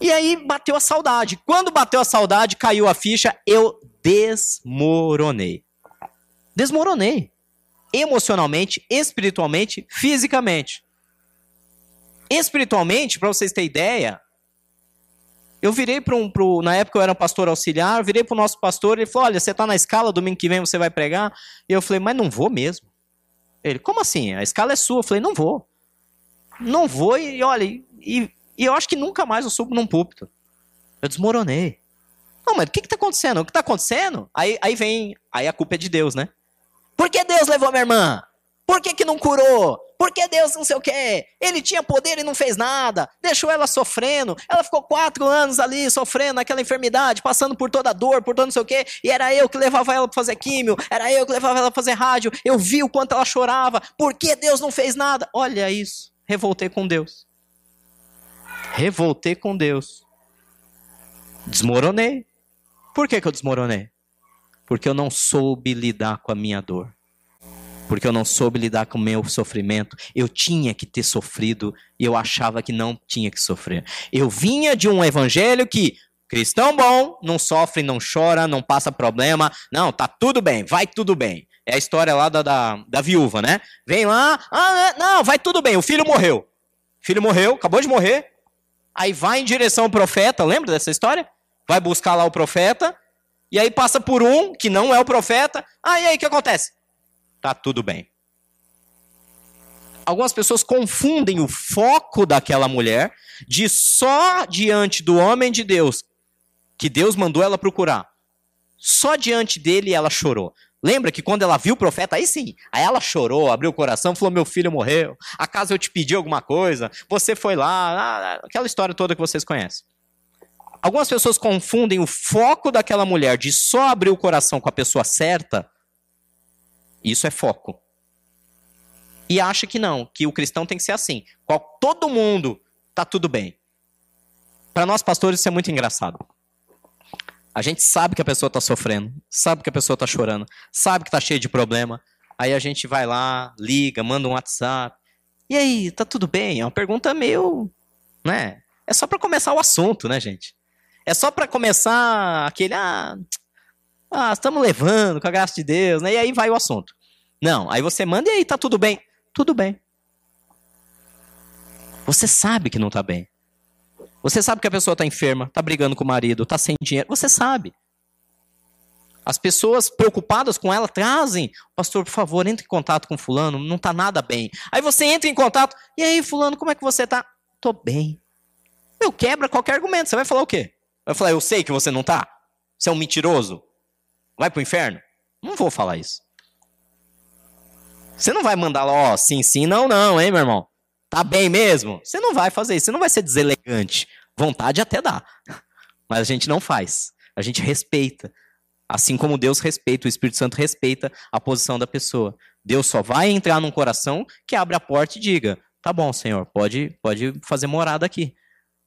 A: E aí bateu a saudade. Quando bateu a saudade, caiu a ficha, eu desmoronei. Desmoronei. Emocionalmente, espiritualmente, fisicamente. Espiritualmente, para vocês terem ideia, eu virei para um. Pro, na época eu era um pastor auxiliar, virei para o nosso pastor, ele falou: Olha, você está na escala, domingo que vem você vai pregar. E eu falei: Mas não vou mesmo. Ele: Como assim? A escala é sua. Eu falei: Não vou. Não vou, e olha, e e eu acho que nunca mais eu subo num púlpito. Eu desmoronei. Não, mas o que está acontecendo? O que está acontecendo? Aí, aí vem, aí a culpa é de Deus, né? Por que Deus levou minha irmã? Por que, que não curou? Por que Deus não sei o quê? Ele tinha poder e não fez nada. Deixou ela sofrendo. Ela ficou quatro anos ali sofrendo aquela enfermidade, passando por toda a dor, por todo não sei o quê. E era eu que levava ela para fazer químio. Era eu que levava ela para fazer rádio. Eu vi o quanto ela chorava. Por que Deus não fez nada? Olha isso. Revoltei com Deus revoltei com Deus. Desmoronei. Por que, que eu desmoronei? Porque eu não soube lidar com a minha dor. Porque eu não soube lidar com o meu sofrimento. Eu tinha que ter sofrido e eu achava que não tinha que sofrer. Eu vinha de um evangelho que cristão bom não sofre, não chora, não passa problema. Não, tá tudo bem, vai tudo bem. É a história lá da, da, da viúva, né? Vem lá, ah, não, vai tudo bem, o filho morreu. Filho morreu, acabou de morrer, Aí vai em direção ao profeta, lembra dessa história? Vai buscar lá o profeta, e aí passa por um que não é o profeta. Ah, e aí o que acontece? Tá tudo bem. Algumas pessoas confundem o foco daquela mulher de só diante do homem de Deus, que Deus mandou ela procurar. Só diante dele ela chorou. Lembra que quando ela viu o profeta, aí sim, aí ela chorou, abriu o coração, falou: Meu filho morreu, acaso eu te pedi alguma coisa? Você foi lá, aquela história toda que vocês conhecem. Algumas pessoas confundem o foco daquela mulher de só abrir o coração com a pessoa certa, isso é foco. E acha que não, que o cristão tem que ser assim. Qual, todo mundo tá tudo bem. Para nós pastores isso é muito engraçado. A gente sabe que a pessoa está sofrendo, sabe que a pessoa está chorando, sabe que está cheia de problema. Aí a gente vai lá, liga, manda um WhatsApp. E aí, tá tudo bem? É uma pergunta meio, né? É só para começar o assunto, né, gente? É só para começar aquele ah, ah, estamos levando com a graça de Deus, né? E aí vai o assunto. Não, aí você manda e aí tá tudo bem. Tudo bem. Você sabe que não tá bem. Você sabe que a pessoa está enferma, está brigando com o marido, está sem dinheiro. Você sabe. As pessoas preocupadas com ela trazem, pastor, por favor, entre em contato com fulano, não está nada bem. Aí você entra em contato, e aí, fulano, como é que você está? Tô bem. Eu quebra qualquer argumento. Você vai falar o quê? Vai falar, eu sei que você não está? Você é um mentiroso? Vai pro inferno? Não vou falar isso. Você não vai mandar lá, ó, sim, sim, não, não, hein, meu irmão? Tá bem mesmo? Você não vai fazer isso, você não vai ser deselegante. Vontade até dá. Mas a gente não faz. A gente respeita. Assim como Deus respeita, o Espírito Santo respeita a posição da pessoa. Deus só vai entrar num coração que abre a porta e diga: "Tá bom, Senhor, pode pode fazer morada aqui".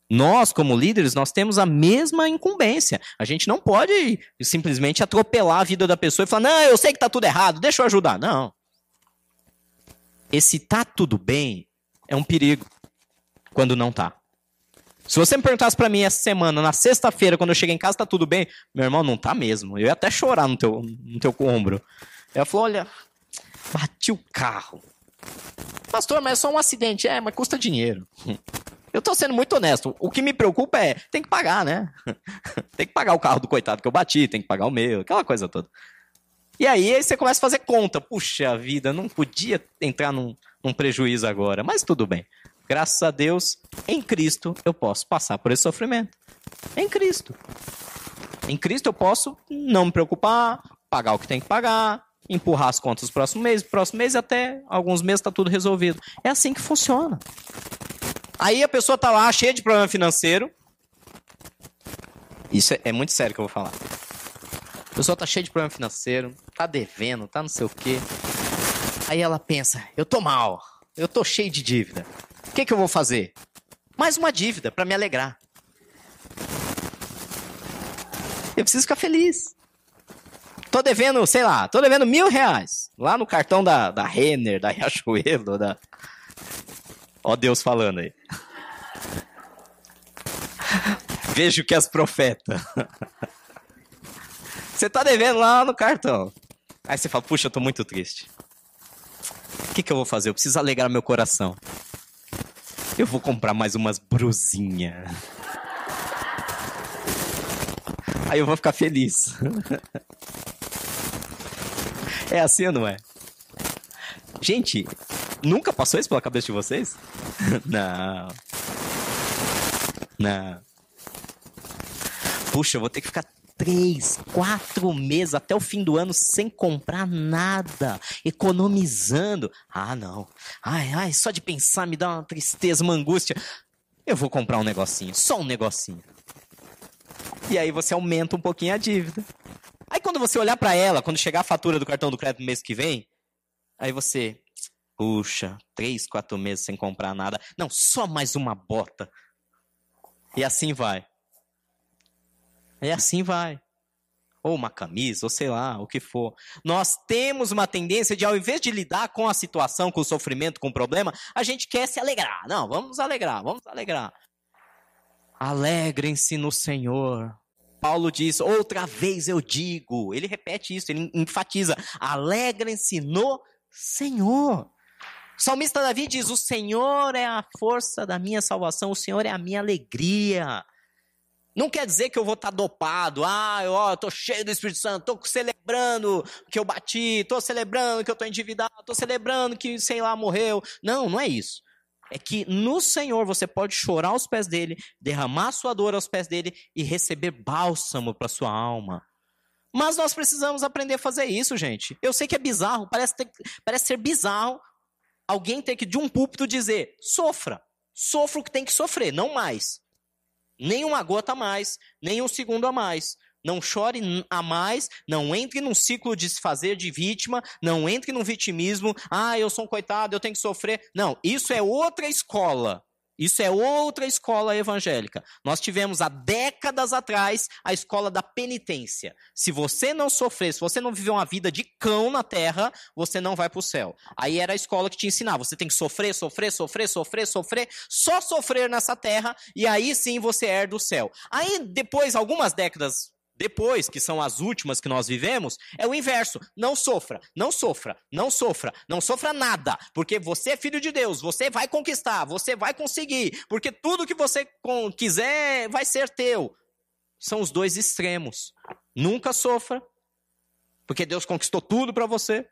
A: Nós, como líderes, nós temos a mesma incumbência. A gente não pode simplesmente atropelar a vida da pessoa e falar: "Não, eu sei que tá tudo errado, deixa eu ajudar". Não. Esse tá tudo bem é um perigo quando não tá. Se você me perguntasse para mim essa semana, na sexta-feira, quando eu cheguei em casa, tá tudo bem? Meu irmão, não tá mesmo. Eu ia até chorar no teu, no teu ombro. Ela falou: olha, bati o carro. Pastor, mas é só um acidente. É, mas custa dinheiro. Eu tô sendo muito honesto. O que me preocupa é, tem que pagar, né? tem que pagar o carro do coitado que eu bati, tem que pagar o meu, aquela coisa toda. E aí, aí você começa a fazer conta. Puxa vida, não podia entrar num, num prejuízo agora, mas tudo bem. Graças a Deus, em Cristo eu posso passar por esse sofrimento. Em Cristo. Em Cristo eu posso não me preocupar, pagar o que tem que pagar, empurrar as contas próximo mês, próximo mês até alguns meses está tudo resolvido. É assim que funciona. Aí a pessoa tá lá cheia de problema financeiro. Isso é, é muito sério que eu vou falar. A pessoa tá cheia de problema financeiro, tá devendo, tá não sei o quê. Aí ela pensa: eu tô mal, eu tô cheio de dívida. O que, que eu vou fazer? Mais uma dívida para me alegrar. Eu preciso ficar feliz. Tô devendo, sei lá, tô devendo mil reais. Lá no cartão da, da Renner, da Riachuelo, da. Ó Deus falando aí. Vejo que as profetas. Você tá devendo lá no cartão. Aí você fala, puxa, eu tô muito triste. O que, que eu vou fazer? Eu preciso alegrar meu coração. Eu vou comprar mais umas brusinhas. Aí eu vou ficar feliz. é assim ou não é? Gente, nunca passou isso pela cabeça de vocês? não. Não. Puxa, eu vou ter que ficar três, quatro meses até o fim do ano sem comprar nada, economizando. Ah, não. Ai, ai, só de pensar me dá uma tristeza, uma angústia. Eu vou comprar um negocinho, só um negocinho. E aí você aumenta um pouquinho a dívida. Aí quando você olhar para ela, quando chegar a fatura do cartão do crédito no mês que vem, aí você, puxa, três, quatro meses sem comprar nada. Não, só mais uma bota. E assim vai. E assim vai. Ou uma camisa, ou sei lá, o que for. Nós temos uma tendência de, ao invés de lidar com a situação, com o sofrimento, com o problema, a gente quer se alegrar. Não, vamos alegrar, vamos alegrar. Alegrem-se no Senhor. Paulo diz, outra vez eu digo. Ele repete isso, ele enfatiza: alegrem-se no Senhor. O salmista Davi diz: O Senhor é a força da minha salvação, o Senhor é a minha alegria. Não quer dizer que eu vou estar tá dopado. Ah, eu estou cheio do Espírito Santo, estou celebrando que eu bati, estou celebrando que eu estou endividado, estou celebrando que, sei lá, morreu. Não, não é isso é que no Senhor você pode chorar aos pés dele, derramar sua dor aos pés dele e receber bálsamo para sua alma. Mas nós precisamos aprender a fazer isso, gente. Eu sei que é bizarro, parece, ter, parece ser bizarro alguém ter que de um púlpito dizer: sofra, sofra o que tem que sofrer, não mais. Nem uma gota a mais, nem um segundo a mais. Não chore a mais, não entre num ciclo de se fazer de vítima, não entre num vitimismo, ah, eu sou um coitado, eu tenho que sofrer. Não, isso é outra escola. Isso é outra escola evangélica. Nós tivemos há décadas atrás a escola da penitência. Se você não sofrer, se você não viver uma vida de cão na terra, você não vai para o céu. Aí era a escola que te ensinava. Você tem que sofrer, sofrer, sofrer, sofrer, sofrer, só sofrer nessa terra, e aí sim você herda o céu. Aí depois, algumas décadas depois, que são as últimas que nós vivemos, é o inverso. Não sofra, não sofra, não sofra, não sofra nada, porque você é filho de Deus, você vai conquistar, você vai conseguir, porque tudo que você quiser vai ser teu. São os dois extremos. Nunca sofra, porque Deus conquistou tudo para você.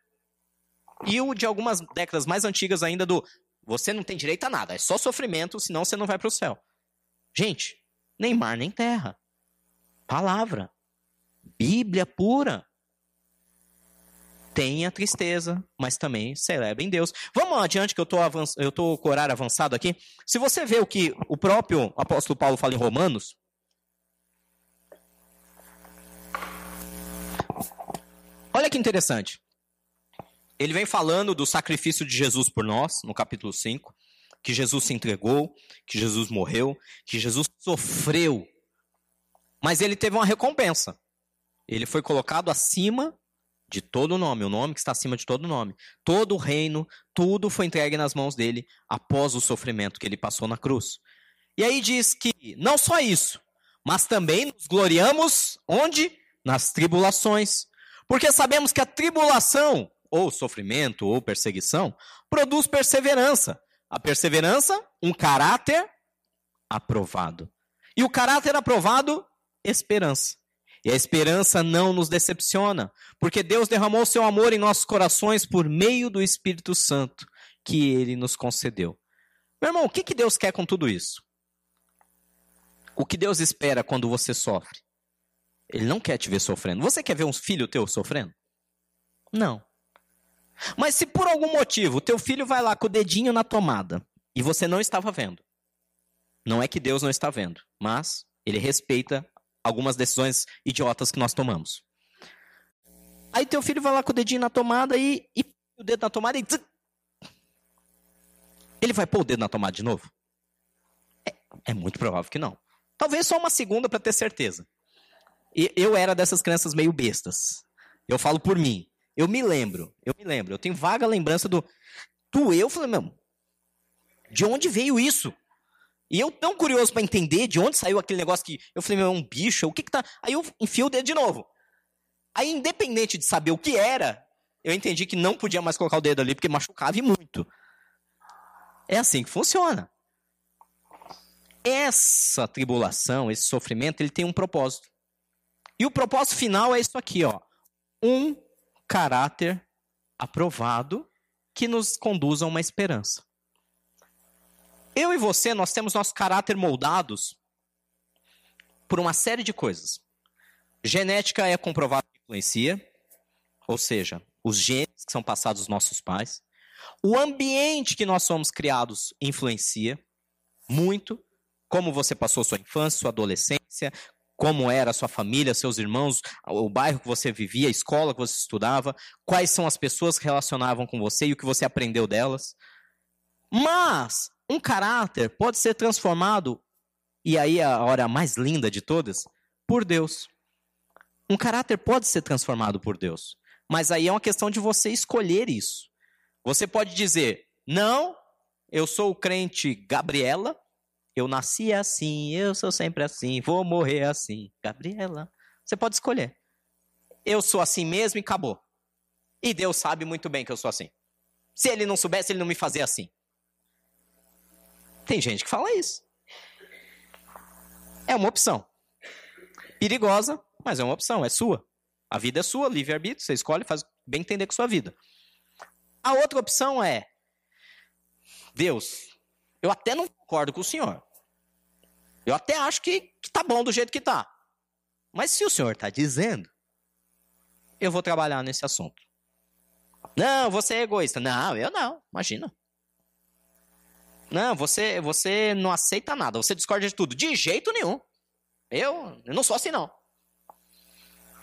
A: E o de algumas décadas mais antigas ainda do você não tem direito a nada, é só sofrimento, senão você não vai para o céu. Gente, nem mar nem terra. Palavra. Bíblia pura. Tenha tristeza, mas também celebre em Deus. Vamos adiante que eu estou com o horário avançado aqui. Se você vê o que o próprio apóstolo Paulo fala em Romanos, Olha que interessante. Ele vem falando do sacrifício de Jesus por nós, no capítulo 5, que Jesus se entregou, que Jesus morreu, que Jesus sofreu. Mas ele teve uma recompensa. Ele foi colocado acima de todo nome, o nome que está acima de todo nome. Todo o reino, tudo foi entregue nas mãos dele após o sofrimento que ele passou na cruz. E aí diz que não só isso, mas também nos gloriamos onde? Nas tribulações. Porque sabemos que a tribulação, ou sofrimento, ou perseguição, produz perseverança. A perseverança, um caráter aprovado. E o caráter aprovado, esperança. E a esperança não nos decepciona, porque Deus derramou seu amor em nossos corações por meio do Espírito Santo que ele nos concedeu. Meu irmão, o que, que Deus quer com tudo isso? O que Deus espera quando você sofre? Ele não quer te ver sofrendo. Você quer ver um filho teu sofrendo? Não. Mas se por algum motivo teu filho vai lá com o dedinho na tomada e você não estava vendo, não é que Deus não está vendo, mas ele respeita algumas decisões idiotas que nós tomamos. Aí teu filho vai lá com o dedinho na tomada e, e o dedo na tomada e. Ele vai pôr o dedo na tomada de novo? É, é muito provável que não. Talvez só uma segunda para ter certeza. E, eu era dessas crianças meio bestas. Eu falo por mim. Eu me lembro, eu me lembro. Eu tenho vaga lembrança do. Tu, eu falei, meu, de onde veio isso? E eu tão curioso para entender de onde saiu aquele negócio que eu falei, meu, é um bicho, o que que tá... Aí eu enfio o dedo de novo. Aí, independente de saber o que era, eu entendi que não podia mais colocar o dedo ali, porque machucava e muito. É assim que funciona. Essa tribulação, esse sofrimento, ele tem um propósito. E o propósito final é isso aqui, ó. Um caráter aprovado que nos conduz a uma esperança. Eu e você, nós temos nosso caráter moldados por uma série de coisas. Genética é comprovado que influencia, ou seja, os genes que são passados aos nossos pais. O ambiente que nós somos criados influencia muito. Como você passou sua infância, sua adolescência, como era a sua família, seus irmãos, o bairro que você vivia, a escola que você estudava, quais são as pessoas que relacionavam com você e o que você aprendeu delas. Mas um caráter pode ser transformado, e aí a hora mais linda de todas, por Deus. Um caráter pode ser transformado por Deus. Mas aí é uma questão de você escolher isso. Você pode dizer: não, eu sou o crente Gabriela, eu nasci assim, eu sou sempre assim, vou morrer assim. Gabriela. Você pode escolher. Eu sou assim mesmo e acabou. E Deus sabe muito bem que eu sou assim. Se ele não soubesse, ele não me fazia assim. Tem gente que fala isso. É uma opção. Perigosa, mas é uma opção, é sua. A vida é sua, livre-arbítrio, você escolhe, faz bem entender com sua vida. A outra opção é: Deus, eu até não concordo com o senhor. Eu até acho que, que tá bom do jeito que tá. Mas se o senhor está dizendo, eu vou trabalhar nesse assunto. Não, você é egoísta. Não, eu não. Imagina. Não, você, você não aceita nada, você discorda de tudo. De jeito nenhum. Eu, eu não sou assim, não.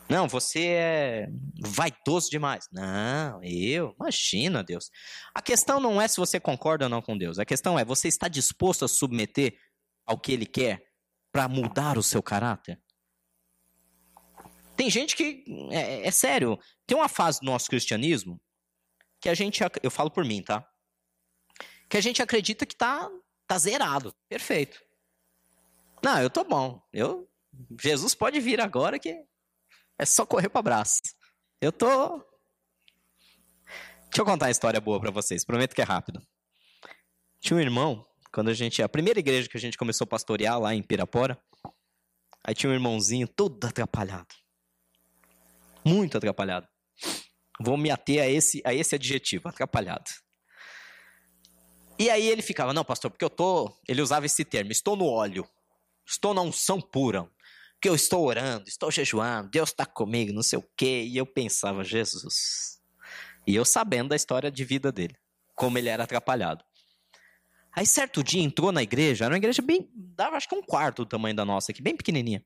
A: Não, você é vaidoso demais. Não, eu, imagina, Deus. A questão não é se você concorda ou não com Deus. A questão é, você está disposto a submeter ao que Ele quer para mudar o seu caráter? Tem gente que, é, é sério, tem uma fase do nosso cristianismo que a gente, eu falo por mim, tá? Que a gente acredita que tá, tá zerado. Perfeito. Não, eu tô bom. Eu, Jesus pode vir agora que é só correr para abraço. Eu tô. Deixa eu contar uma história boa para vocês. Prometo que é rápido. Tinha um irmão, quando a gente. A primeira igreja que a gente começou a pastorear lá em Pirapora. Aí tinha um irmãozinho todo atrapalhado. Muito atrapalhado. Vou me ater a esse, a esse adjetivo, atrapalhado. E aí ele ficava, não, pastor, porque eu tô. Ele usava esse termo, estou no óleo, estou na unção pura, que eu estou orando, estou jejuando, Deus está comigo, não sei o quê. E eu pensava, Jesus. E eu sabendo da história de vida dele, como ele era atrapalhado. Aí certo dia entrou na igreja, era uma igreja bem, dava acho que um quarto do tamanho da nossa aqui, bem pequenininha.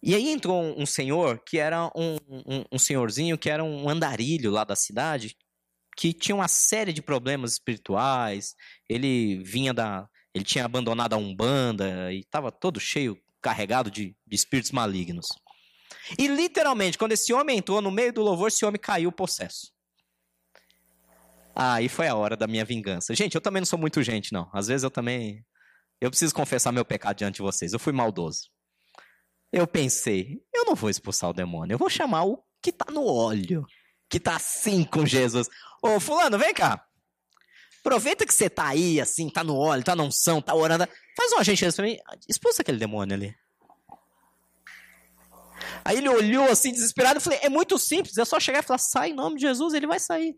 A: E aí entrou um, um senhor que era um, um, um, senhorzinho que era um andarilho lá da cidade, que tinha uma série de problemas espirituais. Ele vinha da. Ele tinha abandonado a Umbanda e estava todo cheio, carregado de, de espíritos malignos. E literalmente, quando esse homem entrou no meio do louvor, esse homem caiu possesso. Aí ah, foi a hora da minha vingança. Gente, eu também não sou muito gente, não. Às vezes eu também. Eu preciso confessar meu pecado diante de vocês. Eu fui maldoso. Eu pensei, eu não vou expulsar o demônio, eu vou chamar o que está no óleo, que está assim com Jesus. Ô, fulano, vem cá. Aproveita que você tá aí, assim, tá no óleo, tá na unção, tá orando. Faz uma gentileza pra mim. Expulsa aquele demônio ali. Aí ele olhou assim, desesperado, e falei: é muito simples, é só chegar e falar, sai em nome de Jesus, ele vai sair.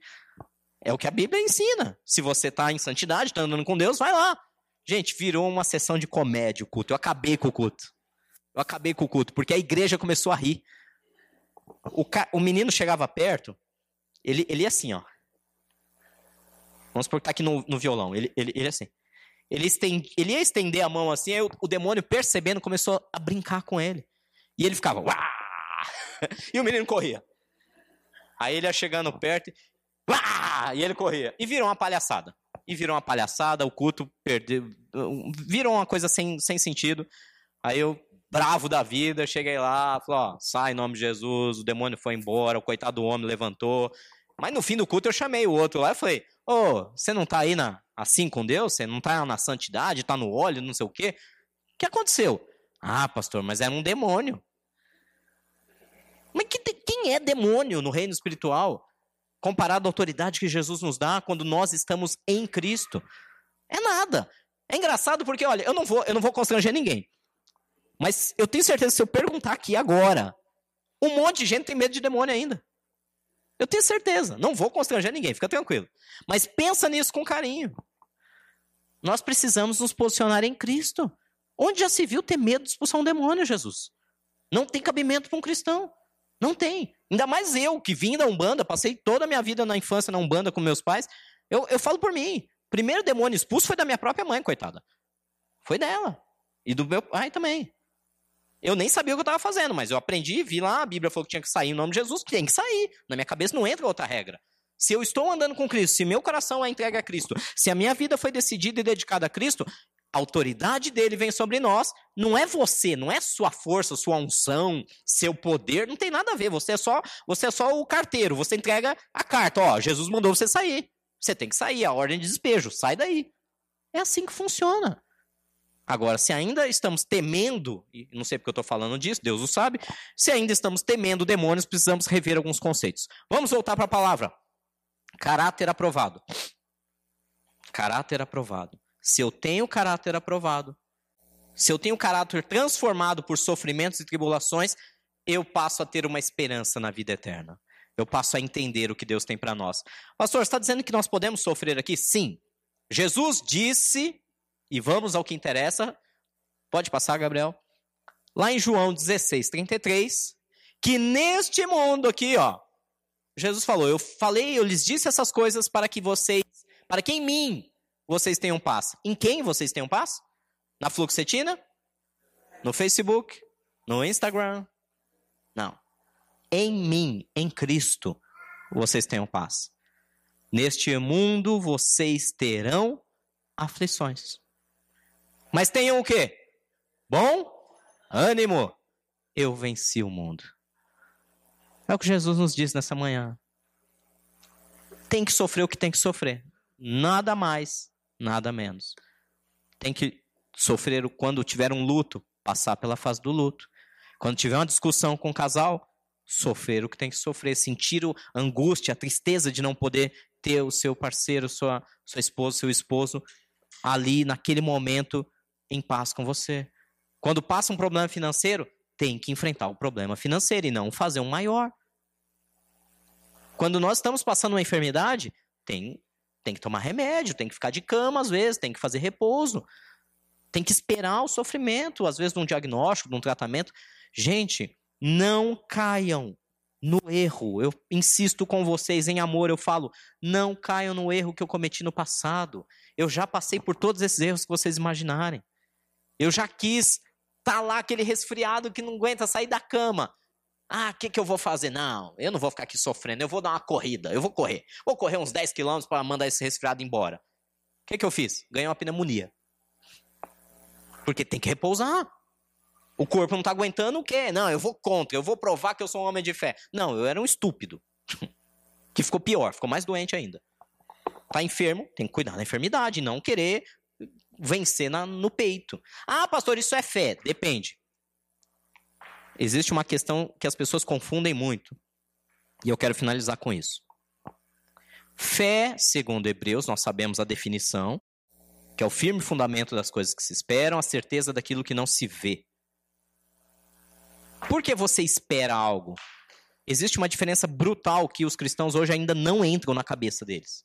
A: É o que a Bíblia ensina. Se você tá em santidade, tá andando com Deus, vai lá. Gente, virou uma sessão de comédia o culto. Eu acabei com o culto. Eu acabei com o culto, porque a igreja começou a rir. O, ca... o menino chegava perto, ele, ele ia assim, ó. Vamos supor que tá aqui no, no violão. Ele, ele, ele assim. Ele, estende, ele ia estender a mão assim, aí o, o demônio, percebendo, começou a brincar com ele. E ele ficava, Uá! e o menino corria. Aí ele ia chegando perto, Uá! e ele corria. E virou uma palhaçada. E virou uma palhaçada, o culto perdeu. Virou uma coisa sem, sem sentido. Aí eu, bravo da vida, cheguei lá, falei, ó, sai em nome de Jesus, o demônio foi embora, o coitado do homem levantou. Mas no fim do culto eu chamei o outro lá e falei, ô, oh, você não tá aí na, assim com Deus? Você não tá na santidade, tá no óleo, não sei o quê? O que aconteceu? Ah, pastor, mas era um demônio. Mas que, quem é demônio no reino espiritual? Comparado à autoridade que Jesus nos dá quando nós estamos em Cristo. É nada. É engraçado porque, olha, eu não vou, eu não vou constranger ninguém. Mas eu tenho certeza se eu perguntar aqui agora, um monte de gente tem medo de demônio ainda. Eu tenho certeza. Não vou constranger ninguém, fica tranquilo. Mas pensa nisso com carinho. Nós precisamos nos posicionar em Cristo. Onde já se viu ter medo de expulsar um demônio, Jesus? Não tem cabimento para um cristão. Não tem. Ainda mais eu, que vim da Umbanda, passei toda a minha vida na infância na Umbanda com meus pais. Eu, eu falo por mim. Primeiro demônio expulso foi da minha própria mãe, coitada. Foi dela. E do meu pai também. Eu nem sabia o que eu estava fazendo, mas eu aprendi, vi lá, a Bíblia falou que tinha que sair em nome de Jesus, tem que sair. Na minha cabeça não entra outra regra. Se eu estou andando com Cristo, se meu coração é entregue a Cristo, se a minha vida foi decidida e dedicada a Cristo, a autoridade dele vem sobre nós. Não é você, não é sua força, sua unção, seu poder, não tem nada a ver. Você é só, você é só o carteiro. Você entrega a carta, ó, Jesus mandou você sair. Você tem que sair, a ordem de despejo, sai daí. É assim que funciona. Agora, se ainda estamos temendo, e não sei porque eu estou falando disso, Deus o sabe, se ainda estamos temendo demônios, precisamos rever alguns conceitos. Vamos voltar para a palavra. Caráter aprovado. Caráter aprovado. Se eu tenho caráter aprovado, se eu tenho caráter transformado por sofrimentos e tribulações, eu passo a ter uma esperança na vida eterna. Eu passo a entender o que Deus tem para nós. Pastor, está dizendo que nós podemos sofrer aqui? Sim. Jesus disse, e vamos ao que interessa. Pode passar, Gabriel. Lá em João 16, 33, que neste mundo aqui, ó, Jesus falou: Eu falei, eu lhes disse essas coisas para que vocês, para que em mim vocês tenham paz. Em quem vocês tenham paz? Na Fluxetina? No Facebook? No Instagram? Não. Em mim, em Cristo, vocês tenham paz. Neste mundo vocês terão aflições. Mas tenham o quê? Bom ânimo. Eu venci o mundo. É o que Jesus nos diz nessa manhã. Tem que sofrer o que tem que sofrer. Nada mais, nada menos. Tem que sofrer quando tiver um luto, passar pela fase do luto. Quando tiver uma discussão com o casal, sofrer o que tem que sofrer, sentir a angústia, a tristeza de não poder ter o seu parceiro, sua, sua esposa, seu esposo ali naquele momento em paz com você. Quando passa um problema financeiro, tem que enfrentar o problema financeiro e não fazer um maior. Quando nós estamos passando uma enfermidade, tem tem que tomar remédio, tem que ficar de cama às vezes, tem que fazer repouso, tem que esperar o sofrimento, às vezes, de um diagnóstico, de um tratamento. Gente, não caiam no erro. Eu insisto com vocês em amor, eu falo, não caiam no erro que eu cometi no passado. Eu já passei por todos esses erros que vocês imaginarem. Eu já quis estar tá lá aquele resfriado que não aguenta sair da cama. Ah, o que, que eu vou fazer? Não, eu não vou ficar aqui sofrendo, eu vou dar uma corrida, eu vou correr. Vou correr uns 10 quilômetros para mandar esse resfriado embora. O que, que eu fiz? Ganhei uma pneumonia. Porque tem que repousar. O corpo não está aguentando o quê? Não, eu vou contra, eu vou provar que eu sou um homem de fé. Não, eu era um estúpido. que ficou pior, ficou mais doente ainda. Tá enfermo, tem que cuidar da enfermidade, não querer vencer na, no peito. Ah, pastor, isso é fé. Depende existe uma questão que as pessoas confundem muito. E eu quero finalizar com isso. Fé, segundo Hebreus, nós sabemos a definição, que é o firme fundamento das coisas que se esperam, a certeza daquilo que não se vê. Por que você espera algo? Existe uma diferença brutal que os cristãos hoje ainda não entram na cabeça deles.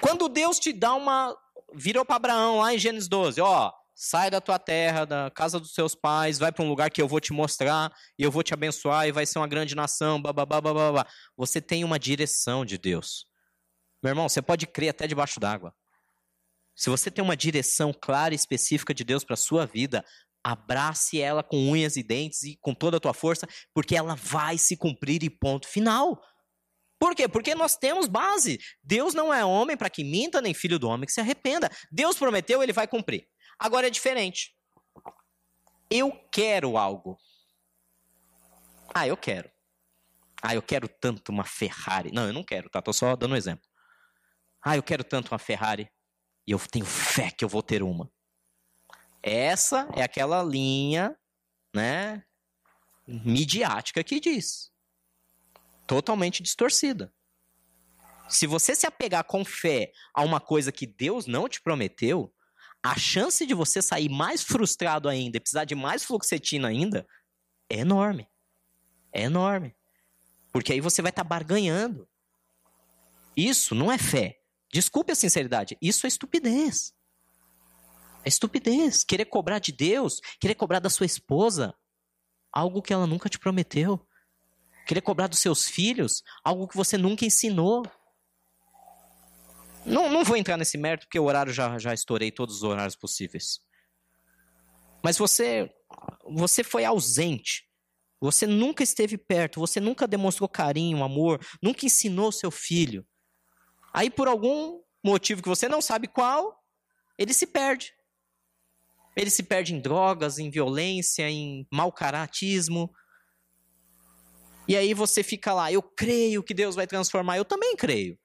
A: Quando Deus te dá uma. Virou para Abraão lá em Gênesis 12, ó, sai da tua terra, da casa dos seus pais, vai para um lugar que eu vou te mostrar, e eu vou te abençoar, e vai ser uma grande nação, babá. Você tem uma direção de Deus. Meu irmão, você pode crer até debaixo d'água. Se você tem uma direção clara e específica de Deus para sua vida, abrace ela com unhas e dentes e com toda a tua força, porque ela vai se cumprir e ponto final. Por quê? Porque nós temos base. Deus não é homem para que minta, nem filho do homem que se arrependa. Deus prometeu, ele vai cumprir. Agora é diferente. Eu quero algo. Ah, eu quero. Ah, eu quero tanto uma Ferrari. Não, eu não quero, tá? Tô só dando um exemplo. Ah, eu quero tanto uma Ferrari e eu tenho fé que eu vou ter uma. Essa é aquela linha, né, midiática que diz. Totalmente distorcida. Se você se apegar com fé a uma coisa que Deus não te prometeu, a chance de você sair mais frustrado ainda precisar de mais fluoxetina ainda é enorme. É enorme. Porque aí você vai estar tá barganhando. Isso não é fé. Desculpe a sinceridade, isso é estupidez. É estupidez. Querer cobrar de Deus, querer cobrar da sua esposa algo que ela nunca te prometeu. Querer cobrar dos seus filhos algo que você nunca ensinou. Não, não vou entrar nesse mérito, porque o horário já, já estourei todos os horários possíveis. Mas você, você foi ausente. Você nunca esteve perto, você nunca demonstrou carinho, amor, nunca ensinou seu filho. Aí, por algum motivo que você não sabe qual, ele se perde. Ele se perde em drogas, em violência, em mau caratismo. E aí você fica lá, eu creio que Deus vai transformar, eu também creio.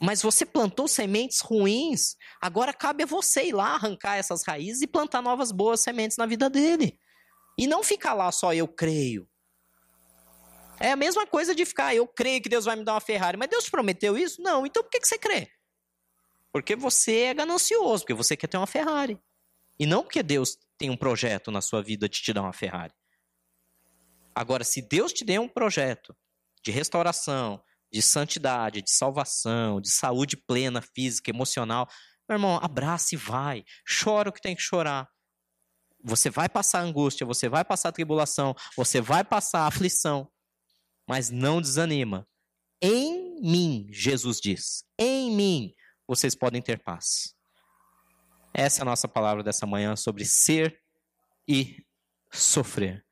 A: Mas você plantou sementes ruins, agora cabe a você ir lá arrancar essas raízes e plantar novas boas sementes na vida dele. E não ficar lá só eu creio. É a mesma coisa de ficar, eu creio que Deus vai me dar uma Ferrari, mas Deus prometeu isso? Não, então por que, que você crê? Porque você é ganancioso, porque você quer ter uma Ferrari. E não porque Deus tem um projeto na sua vida de te dar uma Ferrari. Agora, se Deus te der um projeto de restauração, de santidade, de salvação, de saúde plena, física, emocional, meu irmão, abraça e vai. Chora o que tem que chorar. Você vai passar angústia, você vai passar tribulação, você vai passar aflição mas não desanima. Em mim, Jesus diz, em mim vocês podem ter paz. Essa é a nossa palavra dessa manhã sobre ser e sofrer.